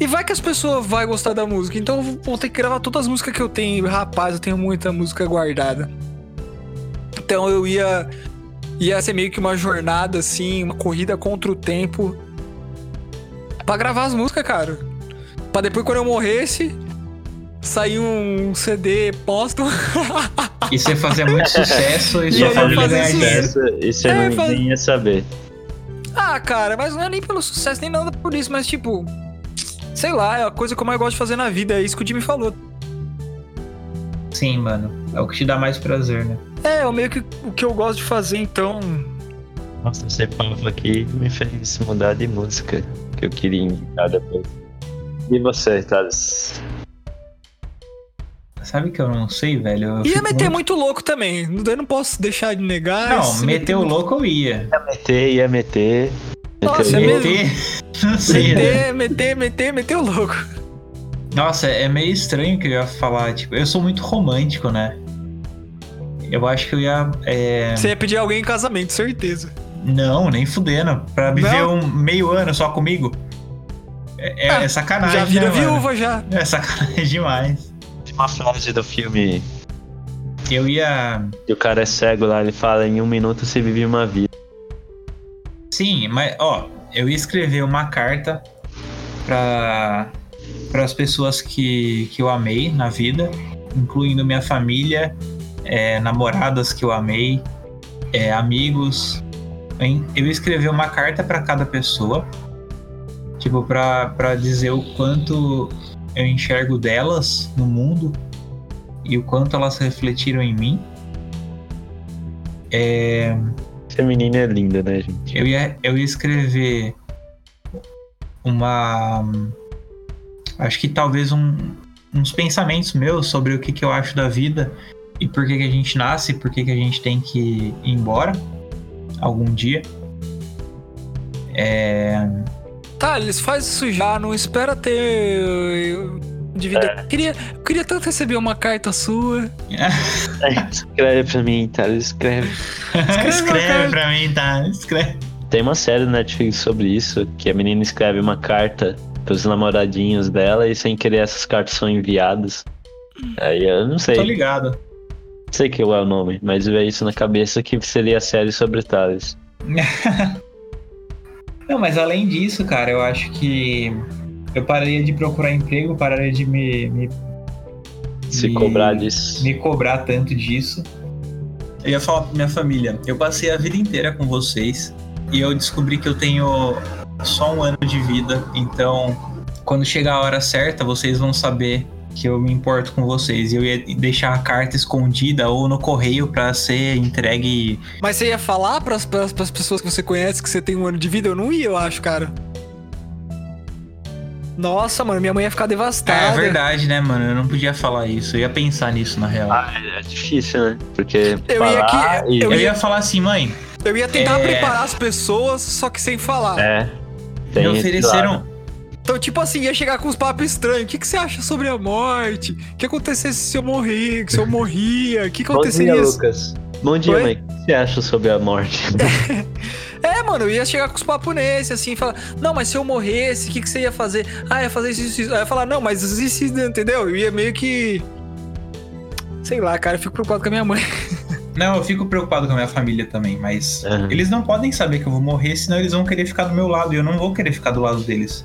E vai que as pessoas vão gostar da música. Então eu vou ter que gravar todas as músicas que eu tenho. Rapaz, eu tenho muita música guardada. Então eu ia. Ia ser meio que uma jornada, assim, uma corrida contra o tempo. Pra gravar as músicas, cara. Pra depois, quando eu morresse, sair um CD póstumo. E você fazer muito sucesso e E sua família fazer ganhar sucesso. dinheiro. Isso, isso eu É, não, faz- nem ia saber. Ah, cara, mas não é nem pelo sucesso, nem nada por isso, mas tipo. Sei lá, é a coisa que eu mais gosto de fazer na vida, é isso que o Jimmy falou. Sim, mano. É o que te dá mais prazer, né? É, é meio que o que eu gosto de fazer, então. Nossa, esse papo aqui me fez mudar de música que eu queria indicar depois. E você, Thales? Sabe que eu não sei, velho? Eu Ia meter muito- muito louco também. Eu não posso deixar de negar. Não, meter o louco eu ia. Ia meter, ia meter. Nossa, Meter- é? Meter. Não sei, né? Meter, meter, meter, meter o louco. Nossa, é meio estranho que eu ia falar. Tipo, eu sou muito romântico, né? Eu acho que eu ia. é, Você ia pedir alguém em casamento, certeza. Não, nem fudendo. Pra viver Não? um meio ano só comigo. É, é- Ah, é sacanagem. já vira né, mano? viúva já. É sacanagem demais. Tem uma frase do filme Eu ia. que o cara é cego lá, ele fala: em um minuto você vive uma vida. Sim, mas, ó, eu ia escrever uma carta pra. para as pessoas que, que eu amei na vida, incluindo minha família, é, namoradas que eu amei, é, amigos. hein? Eu ia escrever uma carta para cada pessoa, tipo, pra, pra dizer o quanto eu enxergo delas no mundo e o quanto elas refletiram em mim. É, Essa menina é linda, né, gente? eu ia, eu ia escrever uma. Acho que talvez um- uns pensamentos meus sobre o que, que eu acho da vida e por que, que a gente nasce e por que, que a gente tem que ir embora algum dia. É, Tá, eles faz isso já, não espera ter. uh, De vida. Queria, eu queria tanto receber uma carta sua. Escreve pra mim, Thales, escreve. escreve cara. pra mim, tá? Escreve. Tem uma série na Netflix sobre isso, que a menina escreve uma carta pros namoradinhos dela e sem querer essas cartas são enviadas. Aí eu não sei, Tô não ligado. sei qual é o nome, mas veio isso na cabeça que seria a série sobre Thales. Não, mas além disso, cara, eu acho que eu pararia de procurar emprego, pararia de me, me Se E- cobrar disso. me cobrar tanto disso. Eu ia falar pra minha família, eu passei a vida inteira com vocês e eu descobri que eu tenho só um ano de vida, então quando chegar a hora certa, vocês vão saber que eu me importo com vocês. E eu ia deixar a carta escondida ou no correio pra ser entregue. Mas você ia falar pras, pras, pras pessoas que você conhece que você tem um ano de vida? Eu não ia, eu acho, cara. Nossa, mano, minha mãe ia ficar devastada. é verdade, né, mano? Eu não podia falar isso. Eu ia pensar nisso na real. Ah, é difícil, né? Porque Eu ia falar que- e... eu eu ia- ia falar assim, mãe, Eu ia tentar É. preparar as pessoas, só que sem falar. É. me Tem esse ofereceram. Então, tipo assim, ia chegar com uns papos estranhos. O que, que você acha sobre a morte? O que acontecesse se eu morrer? Se eu morria? O que Bom aconteceria? dia, se- Lucas. Bom dia, Oi? mãe. O que você acha sobre a morte? É, mano, eu ia chegar com os papos nesse, assim, falar, não, mas se eu morresse, o que, que você ia fazer? Ah, ia fazer isso, isso, isso. Aí eu ia falar, não, mas isso, isso, entendeu? Eu ia meio que. Sei lá, cara, eu fico preocupado com a minha mãe. Não, eu fico preocupado com a minha família também, mas Aham. eles não podem saber que eu vou morrer, senão eles vão querer ficar do meu lado e eu não vou querer ficar do lado deles.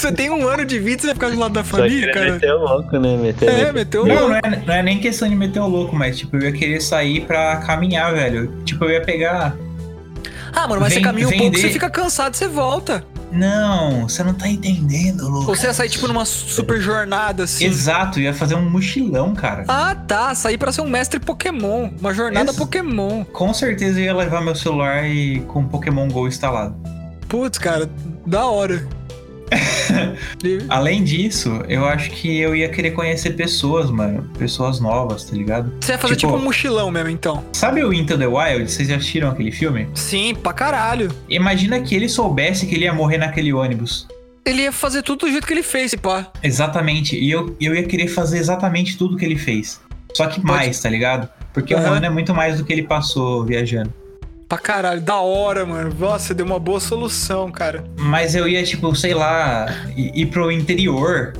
Você tem um ano de vida, você vai ficar do lado da família, cara? meter o louco, né? Meter, É, meter- meteu Não, louco. não é, não é nem questão de meter o louco, mas tipo, eu ia querer sair pra caminhar, velho. Tipo, eu ia pegar. Ah, mano, mas você Vem- caminha um vender- pouco, você fica cansado, você volta. Não, você não tá entendendo, Lucas. Ou você ia sair, tipo, numa super jornada, assim. Exato, ia fazer um mochilão, cara. Ah, tá. Sair pra ser um mestre Pokémon. Uma jornada Ex- Pokémon. Com certeza eu ia levar meu celular e com o Pokémon GO instalado. Putz, cara, da hora. Além disso, eu acho que eu ia querer conhecer pessoas, mano. Pessoas novas, tá ligado? Você ia fazer tipo, Tipo- um mochilão mesmo, então. Sabe o Into the Wild? Vocês já assistiram aquele filme? Sim, pra caralho. Imagina que ele soubesse que ele ia morrer naquele ônibus. Ele ia fazer tudo do jeito que ele fez, pá. Exatamente. E eu, eu ia querer fazer exatamente tudo que ele fez. Só que mais, tá ligado? Porque um Aham. ano é muito mais do que ele passou viajando. Pra caralho, da hora, mano. Nossa, deu uma boa solução, cara. Mas eu ia, tipo, sei lá, ir pro interior.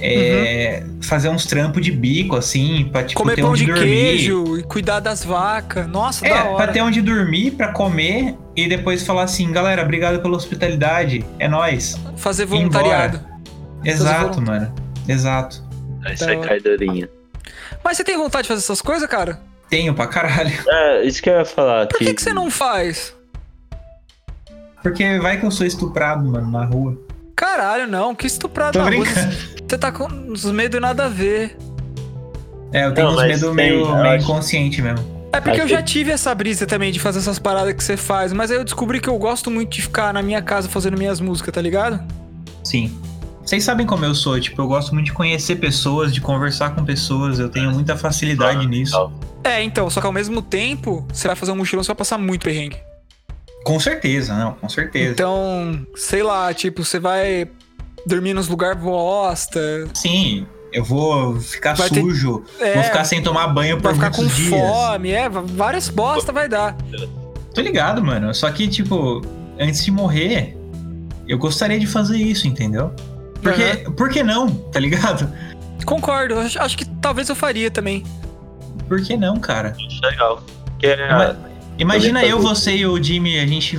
é, Fazer uns trampos de bico, assim, pra tipo, Comer ter pão onde de dormir. queijo e cuidar das vacas. Nossa, É, da pra hora. ter onde dormir, pra comer e depois falar assim, galera, obrigado pela hospitalidade, é nóis. Fazer voluntariado. Exato, volun- mano. Exato. Aí Da sai caidorinha. Mas você tem vontade de fazer essas coisas, cara? Tenho pra caralho. É, isso que eu ia falar. Por que, que você não faz? Porque vai que eu sou estuprado, mano, na rua. Caralho, não. Que estuprado Tô na rua. Você tá com uns medo nada a ver. É, eu tenho Não, uns mas medo tem, meio, meio acho- inconsciente mesmo. É porque eu já tive essa brisa também de fazer essas paradas que você faz, mas aí eu descobri que eu gosto muito de ficar na minha casa fazendo minhas músicas, tá ligado? Sim. Vocês sabem como eu sou, tipo, eu gosto muito de conhecer pessoas, de conversar com pessoas, eu tenho muita facilidade Ah, nisso. É, então, só que ao mesmo tempo, você vai fazer um mochilão, você vai passar muito perrengue. Com certeza, não, com certeza. Então, sei lá, tipo, você vai dormir nos lugares bosta, Sim, eu vou ficar Vai ter- sujo, É, vou ficar sem tomar banho por vai ficar com muitos dias. fome, é, várias bosta vai dar. Tô ligado, mano. Só que, tipo, antes de morrer, eu gostaria de fazer isso, entendeu? Porque, por que não, tá ligado? Concordo, acho, acho que talvez eu faria também. Por que não, cara? Legal. É, Ima- Imagina eu, fazer. você e o Jimmy, a gente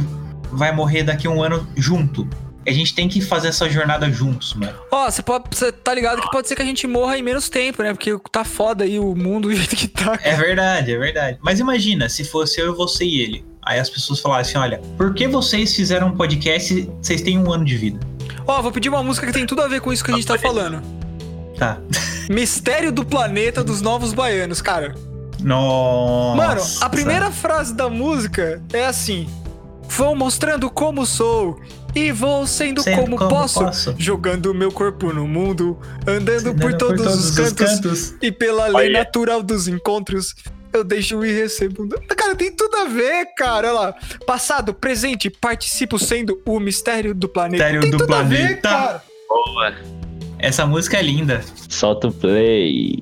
vai morrer daqui a um ano junto. A gente tem que fazer essa jornada juntos, mano. Ó, você pode, você tá ligado que pode ser que a gente morra em menos tempo, né? Porque tá foda aí o mundo do jeito que tá. É verdade, é verdade. Mas imagina, se fosse eu, você e ele. Aí as pessoas falassem, olha, por que vocês fizeram um podcast se vocês têm um ano de vida? Ó, vou pedir uma música que tem tudo a ver com isso que a gente tá falando. Tá. Mistério do Planeta dos Novos Baianos, cara. Nossa. Mano, a primeira frase da música é assim: Vou mostrando como sou e vou sendo, Sendo como, como posso, posso. jogando meu corpo no mundo, andando por Andando todos, os, cantos, cantos. e pela lei Olha. natural dos encontros. Eu deixo e recebo. Cara, tem tudo a ver, cara. Olha lá. Passado, presente, participo sendo o mistério do planeta. Mistério tem do tudo a ver, planeta. cara. boa. Essa música é linda. Solta o play.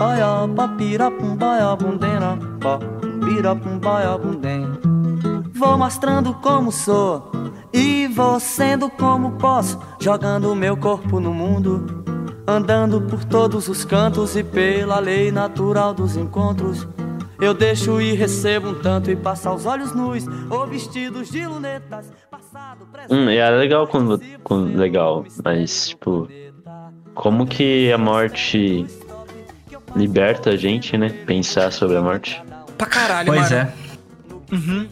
Boiopó, piropum, boiopum, denopó Piropum, boiopum, tem Vou mostrando como sou E vou sendo como posso Jogando meu corpo no mundo Andando por todos os cantos E pela lei natural dos encontros eu deixo e recebo um tanto e passo aos olhos nus ou vestidos de lunetas, passado, presente. Hum, e é legal quando, quando. Legal, mas, tipo. Como que a morte liberta a gente, né? Pensar sobre a morte. Pra caralho, Pois mano. é. Uhum.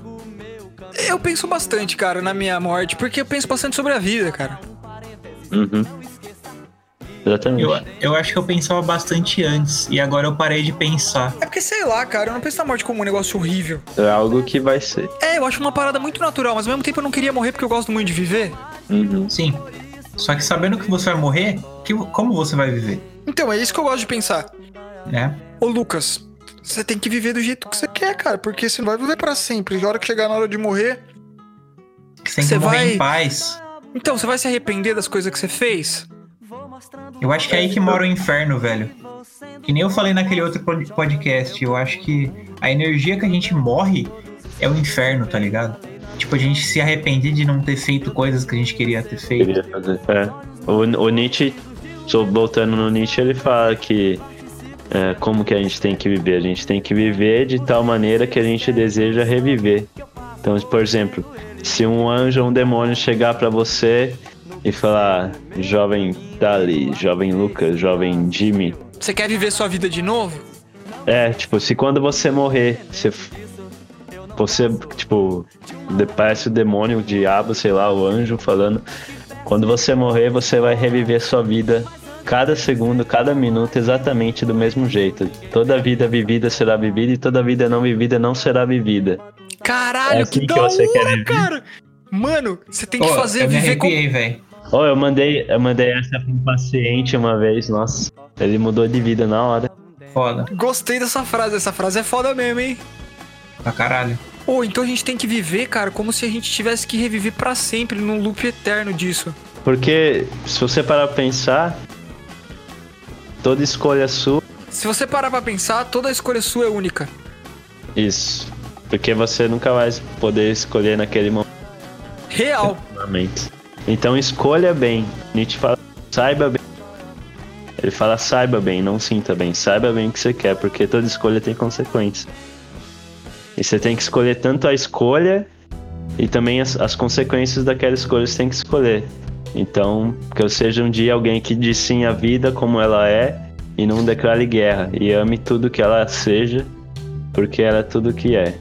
Eu penso bastante, cara, na minha morte, porque eu penso bastante sobre a vida, cara. Uhum. Exatamente. Eu, eu acho que eu pensava bastante antes. E agora eu parei de pensar. É porque, sei lá, cara, eu não penso na morte como um negócio horrível. É algo que vai ser. É, eu acho uma parada muito natural, mas ao mesmo tempo eu não queria morrer porque eu gosto muito de viver. Uhum. Sim. Só que sabendo que você vai morrer, que, como você vai viver? Então, é isso que eu gosto de pensar. Né? Ô, Lucas, você tem que viver do jeito que você quer, cara, porque você não vai viver pra sempre. E a hora que chegar na hora de morrer, Você vai- em paz. Então, você vai se arrepender das coisas que você fez? Eu acho que é aí que mora o inferno, velho. Que nem eu falei naquele outro pod- podcast. Eu acho que a energia que a gente morre é o inferno, tá ligado? Tipo, a gente se arrepender de não ter feito coisas que a gente queria ter feito. Queria fazer. É. O, o Nietzsche, voltando no Nietzsche, ele fala que é, como que a gente tem que viver? A gente tem que viver de tal maneira que a gente deseja reviver. Então, por exemplo, se um anjo ou um demônio chegar pra você e falar, jovem Dali, jovem Lucas, jovem Jimmy, Você quer viver sua vida de novo? é, tipo, se quando você morrer, você. Você, tipo, parece o demônio, o diabo, sei lá, o anjo falando. Quando você morrer, você vai reviver sua vida cada segundo, cada minuto, exatamente do mesmo jeito. Toda vida vivida será vivida e toda vida não vivida não será vivida. Caralho, É assim que que da você quer hora, viver? cara! Mano, você tem que Pô, fazer eu viver com. arrepiei, velho. Oh, eu mandei, eu mandei essa pra um paciente uma vez, nossa. Ele mudou de vida na hora. Foda. Gostei dessa frase, essa frase é foda mesmo, hein? Pra caralho. Pô, então a gente tem que viver, cara, como se a gente tivesse que reviver pra sempre, num loop eterno disso. Porque se você parar pra pensar, toda escolha sua Se você parar pra pensar, toda escolha sua é única. Isso. Porque você nunca vai poder escolher naquele Real. momento. Então escolha bem. Nietzsche fala, saiba bem. Ele fala saiba bem, não sinta bem. Saiba bem o que você quer, porque toda escolha tem consequências. E você tem que escolher tanto a escolha e também as, as consequências daquela escolha você tem que escolher. Então, que eu seja um dia alguém que diz sim à vida como ela é e não declare guerra. E ame tudo que ela seja, porque ela é tudo que é.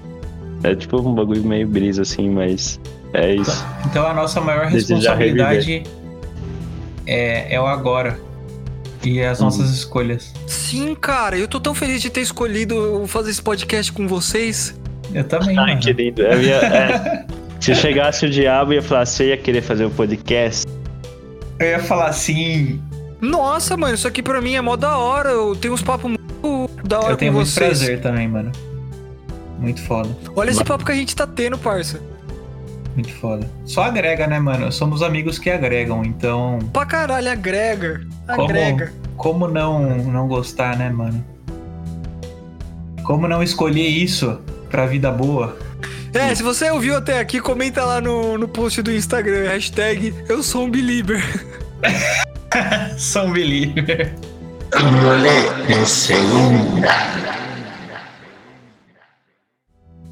É tipo um bagulho meio brisa assim, mas é isso. Então a nossa maior responsabilidade é, é o agora. E as nossas escolhas. Sim, cara, eu tô tão feliz de ter escolhido fazer esse podcast com vocês. Eu também, Ai, mano. que lindo. Eu ia- é, se chegasse o diabo, ia falar, você ia querer fazer um podcast? Eu ia falar assim. Nossa, mano, isso aqui pra mim é mó da hora. Eu tenho uns papos muito da hora Eu tenho com muito vocês. prazer também, mano. Muito foda. Olha esse papo que a gente tá tendo, parça. Muito foda. Só agrega, né, mano? Somos amigos que agregam, então. Pra caralho, agrega. Como, Agrega. como não, não gostar, né, mano? Como não escolher isso pra vida boa? É, se você ouviu até aqui, comenta lá no, no post do Instagram, hashtag eu sou um believer. São believer.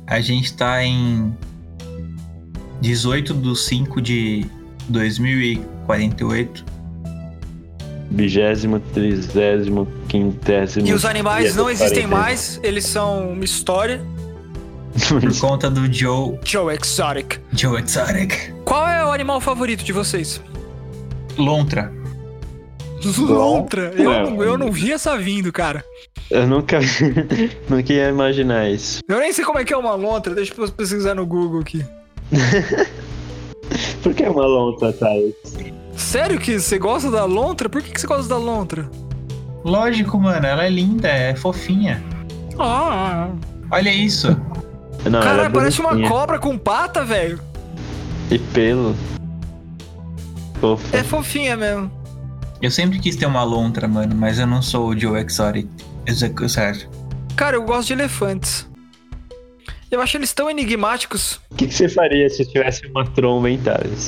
A gente tá em 18 de 5 de 2048. Vigésimo, trigésimo, quintésimo. E os animais não existem mais, eles são uma história. Por conta do Joe, Joe Exotic. Joe Exotic. Qual é o animal favorito de vocês? Lontra. Lontra. Eu, É. não, eu não vi essa vindo, cara. Eu nunca, nunca ia imaginar isso. Eu nem sei como é que é uma lontra, deixa eu pesquisar no Google aqui. Por que uma lontra, Thales? Sério que você gosta da lontra? Por que, que você gosta da lontra? Lógico, mano, ela é linda, é fofinha. Ah, Olha isso. Não, ela cara, é parece uma cobra com pata, velho. E pelo. Fofa. É fofinha mesmo. Eu sempre quis ter uma lontra, mano, mas eu não sou o Joe Exotic. Certo. Cara, eu gosto de elefantes. Eu acho eles tão enigmáticos. O que, que você faria se tivesse uma tromba, hein, Thales?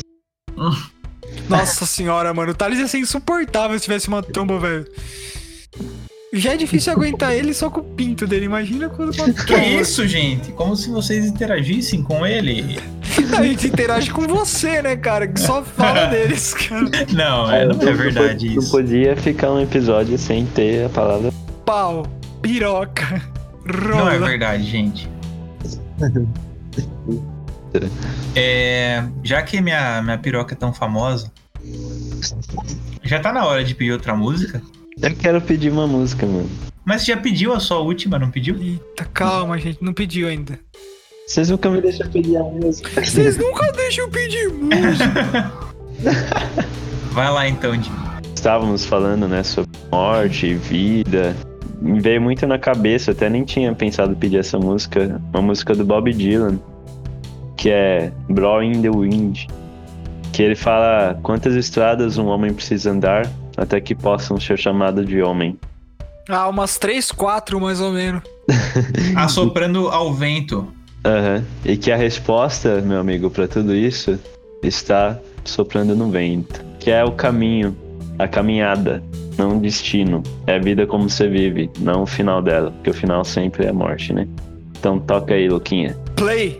Nossa senhora, mano. O Thales ia ser insuportável se tivesse uma tromba, velho. Já é difícil aguentar ele só com o pinto dele. Imagina quando Que isso, gente? Como se vocês interagissem com ele. A gente interage com você, né, cara? Que só fala deles, cara. Não, é, não é verdade Não isso. podia ficar um episódio sem ter a palavra. Pau, piroca, rola. Não é verdade, gente. É, já que minha, minha piroca é tão famosa, já tá na hora de pedir outra música? Eu quero pedir uma música, mano. Mas você já pediu a sua última, não pediu? Eita, calma, gente. Não pediu ainda. Vocês nunca me deixam pedir a música. Vocês nunca deixam pedir música. Vai lá então, Jimmy. Estávamos falando, né, sobre morte, vida. Me veio muito na cabeça, até nem tinha pensado em pedir essa música. Uma música do Bob Dylan, que é Blowing in the Wind. Que ele fala quantas estradas um homem precisa andar até que possam ser chamado de homem. Ah, umas três, quatro mais ou menos. Assoprando ao vento. Aham. E que a resposta, meu amigo, pra tudo isso está soprando no vento. Que é o caminho, a caminhada, não o destino. É a vida como você vive, não o final dela. Porque o final sempre é a morte, né? Então toca aí, Luquinha. Play.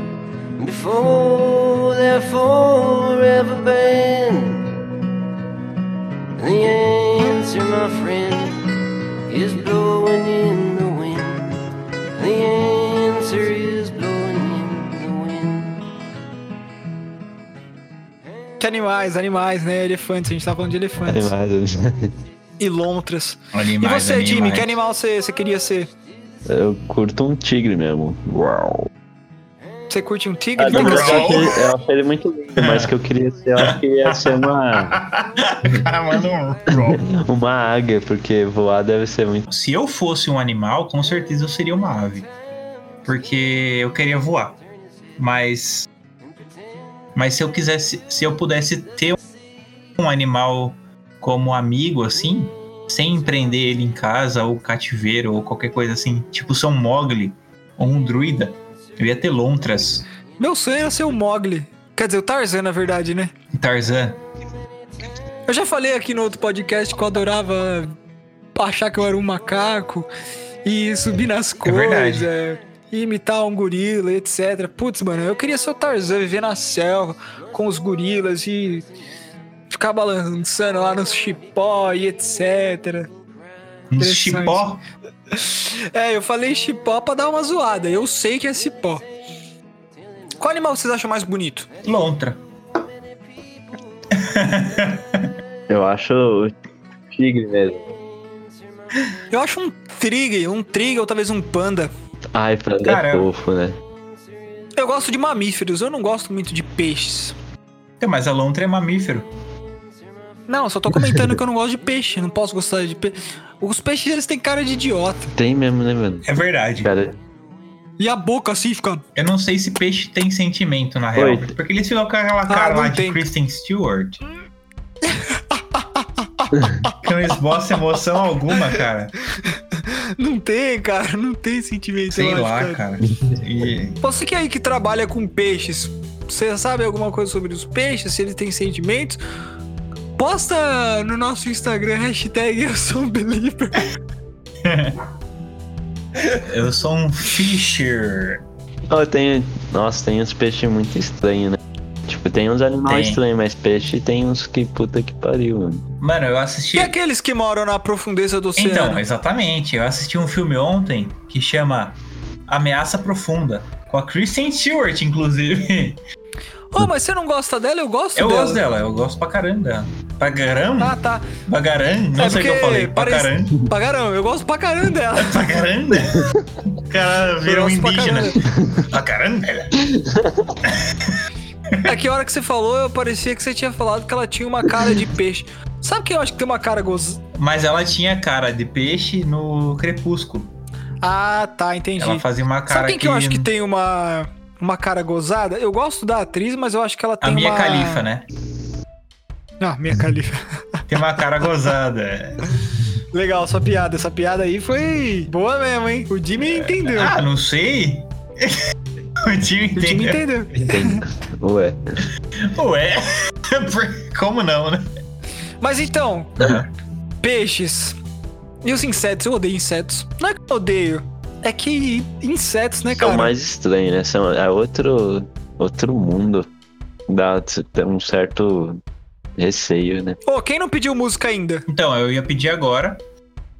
before they're forever banned? The answer, my friend, is blowing in the wind. The answer is blowing in the wind. Que animais, animais, né? Elefantes, a gente tá falando de elefantes. Animais. E lontras. E Animais, você, Jimmy, animais. que animal você, você queria ser? Eu curto um tigre mesmo. Uau. Você curte um tigre? Ah, não, ser- eu achei ele muito lindo, mas que eu queria ser, eu acho que ia ser uma, O cara manda um. uma águia, porque voar deve ser muito. Se eu fosse um animal, com certeza eu seria uma ave. Porque eu queria voar. Mas. Mas se eu quisesse. Se eu pudesse ter um animal como amigo, assim, sem empreender ele em casa, ou cativeiro, ou qualquer coisa assim, tipo São Mogli, ou um druida, eu ia ter lontras. Meu sonho era ser o Mogli. Quer dizer, o Tarzan, na verdade, né? Tarzan. Eu já falei aqui no outro podcast que eu adorava achar que eu era um macaco e subir nas É coisas, e imitar um gorila, etc. Putz, mano, eu queria ser o Tarzan, viver na selva com os gorilas e ficar balançando lá no chipó e etc. Interessante. chipó. É, eu falei chipó pra dar uma zoada. Eu sei que é cipó. Qual animal vocês acham mais bonito? Lontra. Eu acho tigre mesmo. Eu acho um trigger, um trigger ou talvez um panda. Ai, panda Cara, é fofo, né? Eu gosto de mamíferos, eu não gosto muito de peixes. É, Mas a lontra é mamífero. Não, só tô comentando que eu não gosto de peixe, não posso gostar de peixe. Os peixes, eles têm cara de idiota. Tem mesmo, né, mano? É verdade. Cara, E a boca assim fica... Eu não sei se peixe tem sentimento, na real. Oi. Porque eles ficam com aquela cara Ah, lá de tem. Kristen Stewart. que não esboça emoção alguma, cara. Não tem, cara, não tem sentimento. Sei eu acho, lá, cara. E Você que é aí que trabalha com peixes, você sabe alguma coisa sobre os peixes, se eles têm sentimentos? Posta no nosso Instagram, hashtag eu sou um believer. eu sou um fisher. oh, tem. Nossa, tem uns peixes muito estranhos, né? Tipo, tem uns animais Tem. estranhos, mas peixe tem uns que puta que pariu, mano. Mano, eu assisti. E aqueles que moram na profundeza do oceano? Então, exatamente. Eu assisti um filme ontem que chama Ameaça Profunda. Com a Kristen Stewart, inclusive. Oh, mas você não gosta dela? Eu gosto Eu dela. gosto dela, eu gosto pra caramba dela. Pra caramba? Ah, tá. Pra caramba? Não é sei o que eu falei. Pra parece- caramba? Pra caramba, eu gosto pra caramba dela. Pra caramba? O cara virou um Eu pra indígena. caramba. Pra caramba? É que a hora que você falou, eu parecia que você tinha falado que ela tinha uma cara de peixe. Sabe quem eu acho que tem uma cara goz... Mas ela tinha cara de peixe no Crepúsculo. Ah, tá, entendi. Ela fazia uma cara Sabe quem que eu acho que tem uma, uma cara gozada? Eu gosto da atriz, mas eu acho que ela tem A Mia uma... Califa, né? Ah, Mia Califa. Tem uma cara gozada. Legal, sua piada. Essa piada aí foi boa mesmo, hein? O Jimmy entendeu. Ah, não sei. O time o Jimmy entendeu. entendeu. Ué. Ué, como não, né? Mas então, peixes. E os insetos? Eu odeio insetos. Não é que eu odeio. É que insetos, né, São cara? mais estranhos, né? São, é outro, outro mundo. Dá tem um certo receio, né? Ô, quem não pediu música ainda? Então, eu ia pedir agora.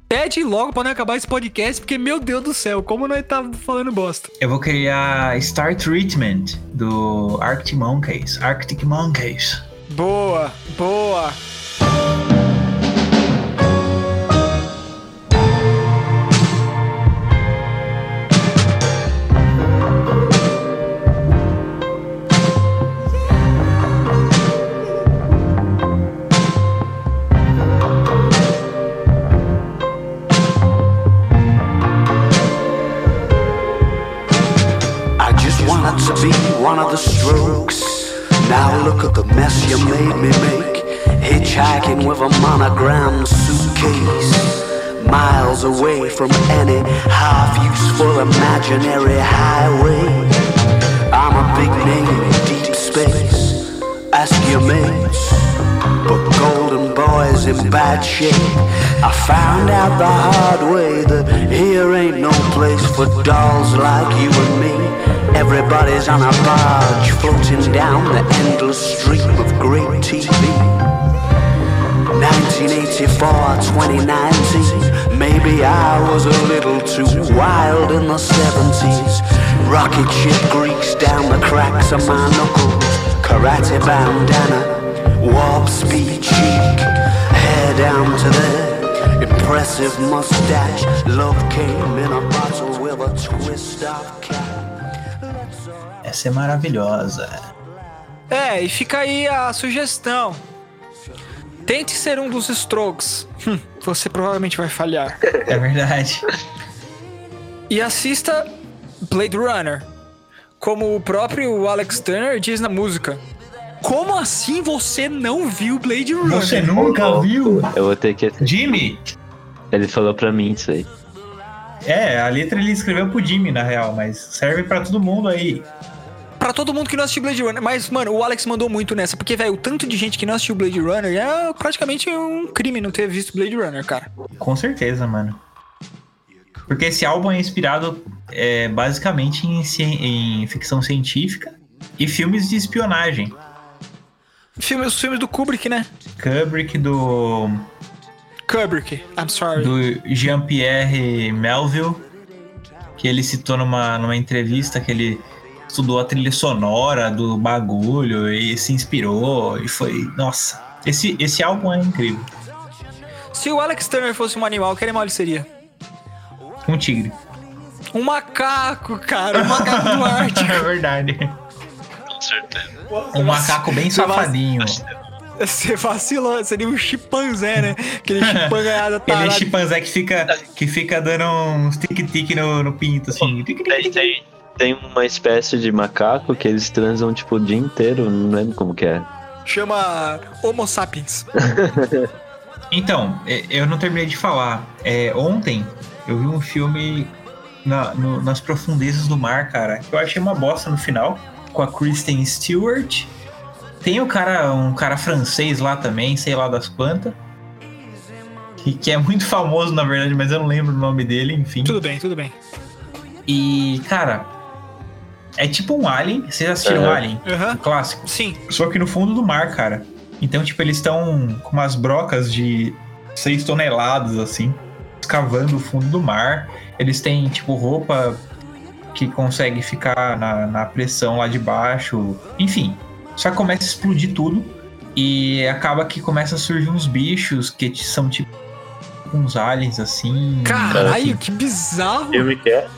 pede logo pra não acabar esse podcast, porque, meu Deus do céu, como nós tá falando bosta. Eu vou criar Star Treatment do Arctic Monkeys. Arctic Monkeys. Boa, boa. Now look at the mess you made me make. Hitchhiking with a monogrammed suitcase. Miles away from any half useful imaginary highway. I'm a big name in deep space. Ask your mates. But Golden Boy's in bad shape. I found out the hard way that here ain't no place for dolls like you and me. Everybody's on a barge floating down the endless stream of great TV. 1984, 2019. Maybe I was a little too wild in the 70s. Rocket ship grease down the cracks of my knuckles. Karate bandana, warp speed cheek. Hair down to there, impressive mustache. Love came in a bottle with a twist of cap. Essa é maravilhosa. É, e fica aí a sugestão. Tente ser um dos Strokes. Hum, você provavelmente vai falhar. É verdade. E assista Blade Runner. Como o próprio Alex Turner diz na música. Como assim você não viu Blade Runner? Você nunca viu? Eu vou ter que. Jimmy? Ele falou pra mim isso aí. É, a letra ele escreveu pro Jimmy, na real, mas serve pra todo mundo aí. Pra todo mundo que não assistiu Blade Runner. Mas, mano, o Alex mandou muito nessa. Porque, velho, o tanto de gente que não assistiu Blade Runner é praticamente um crime não ter visto Blade Runner, cara. Com certeza, mano. Porque esse álbum é inspirado é, basicamente em, em ficção científica e filmes de espionagem. Filme, os filmes do Kubrick, né? Kubrick, do, Kubrick, I'm sorry. do Jean-Pierre Melville, que ele citou numa, numa entrevista que ele estudou a trilha sonora do bagulho e se inspirou e foi... Nossa, esse, esse álbum é incrível. Se o Alex Turner fosse um animal, que animal ele seria? Um tigre. Um macaco, cara. Um macaco do Ártico. É verdade. Com certeza. Um macaco bem safadinho. Você vacilou, seria um chimpanzé, né? Aquele chimpanzé Aquele tarado. chimpanzé que fica, que fica dando uns tic-tic no, no pinto, assim. Tem, tem, tem uma espécie de macaco que eles transam tipo o dia inteiro, não lembro como que é. Chama Homo sapiens. Então, é, eu não terminei de falar. É, ontem eu vi um filme na- no- nas profundezas do mar, cara, que eu achei uma bosta no final, com a Kristen Stewart. Tem o cara, um cara francês lá também, sei lá das quantas. Que, que é muito famoso, na verdade, mas eu não lembro o nome dele, enfim. Tudo bem, tudo bem. E, cara, é tipo um Alien. Vocês assistiram Aham. Alien? O clássico. Sim. Só que no fundo do mar, cara. Então, tipo, eles estão com umas brocas de 6 toneladas, assim, escavando o fundo do mar. Eles têm, tipo, roupa que consegue ficar na, na pressão lá de baixo. Enfim, só começa a explodir tudo. E acaba que começa a surgir uns bichos que são, tipo, uns aliens, assim. Caralho, que bizarro. Filme que é?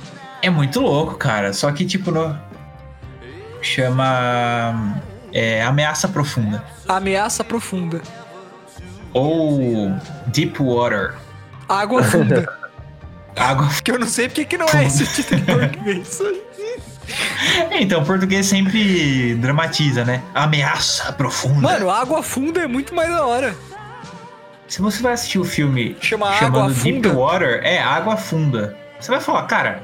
É muito louco, cara. Só que, tipo, no... chama. É, Ameaça Profunda. Ameaça profunda. Ou Deep Water. Água funda. Água. que eu não sei porque que não é esse título em português. É, Então, o português sempre dramatiza, né? Ameaça Profunda. Mano, água funda é muito mais da hora. Se você vai assistir o filme Chama chamando Deep? Water, é Água Funda. Você vai falar, cara,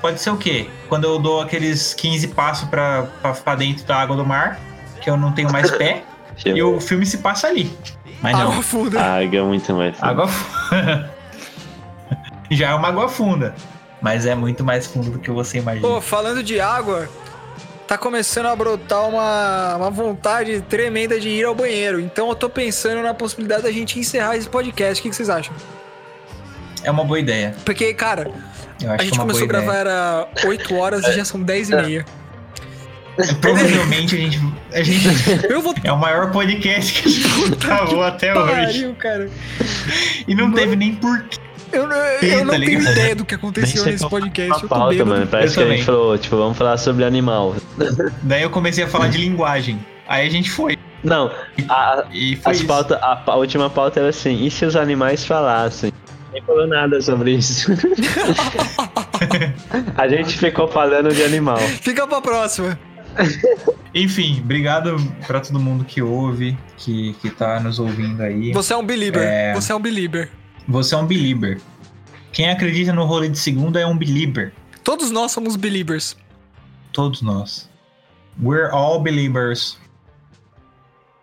pode ser o quê? Quando eu dou aqueles 15 passos pra, pra, pra dentro da água do mar, que eu não tenho mais pé, e o filme se passa ali. Mas não. Água funda. A água é muito mais. Água funda. Já é uma água funda. Mas é muito mais fundo do que você imagina. Pô, falando de água, tá começando a brotar uma, uma vontade tremenda de ir ao banheiro. Então eu tô pensando na possibilidade da gente encerrar esse podcast. O que, que vocês acham? É uma boa ideia. Porque, cara, Eu a acho que gente é uma começou a gravar ideia. era 8 horas e já são 10 e meia. Provavelmente a gente, a gente. Eu vou É o maior podcast que a gente gravou até hoje. pariu, cara. E não teve nem porquê. Eu, não- eu não tenho ligado? ideia do que aconteceu nesse podcast. a Eu tô pauta, mano. Parece Eu que a também. gente falou, tipo, vamos falar sobre animal. Daí eu comecei a falar de linguagem. Aí a gente foi. Não, a, E foi pauta, a, a última pauta era assim, e se os animais falassem? Nem falou nada sobre isso. a gente ficou falando de animal. Fica pra próxima. Enfim, obrigado pra todo mundo que ouve, que, que tá nos ouvindo aí. Você é um belieber. É. Você é um belieber. Você é um belieber. Quem acredita no rolê de segunda é um belieber. Todos nós somos believers. Todos nós. We're all believers.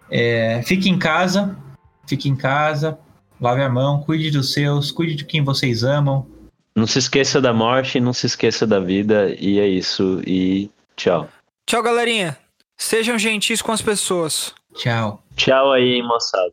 É, fique em casa. Fique em casa. Lave a mão. Cuide dos seus. Cuide de quem vocês amam. Não se esqueça da morte, não se esqueça da vida, e é isso, e tchau. Tchau, galerinha. Sejam gentis com as pessoas. Tchau. Tchau aí, moçada.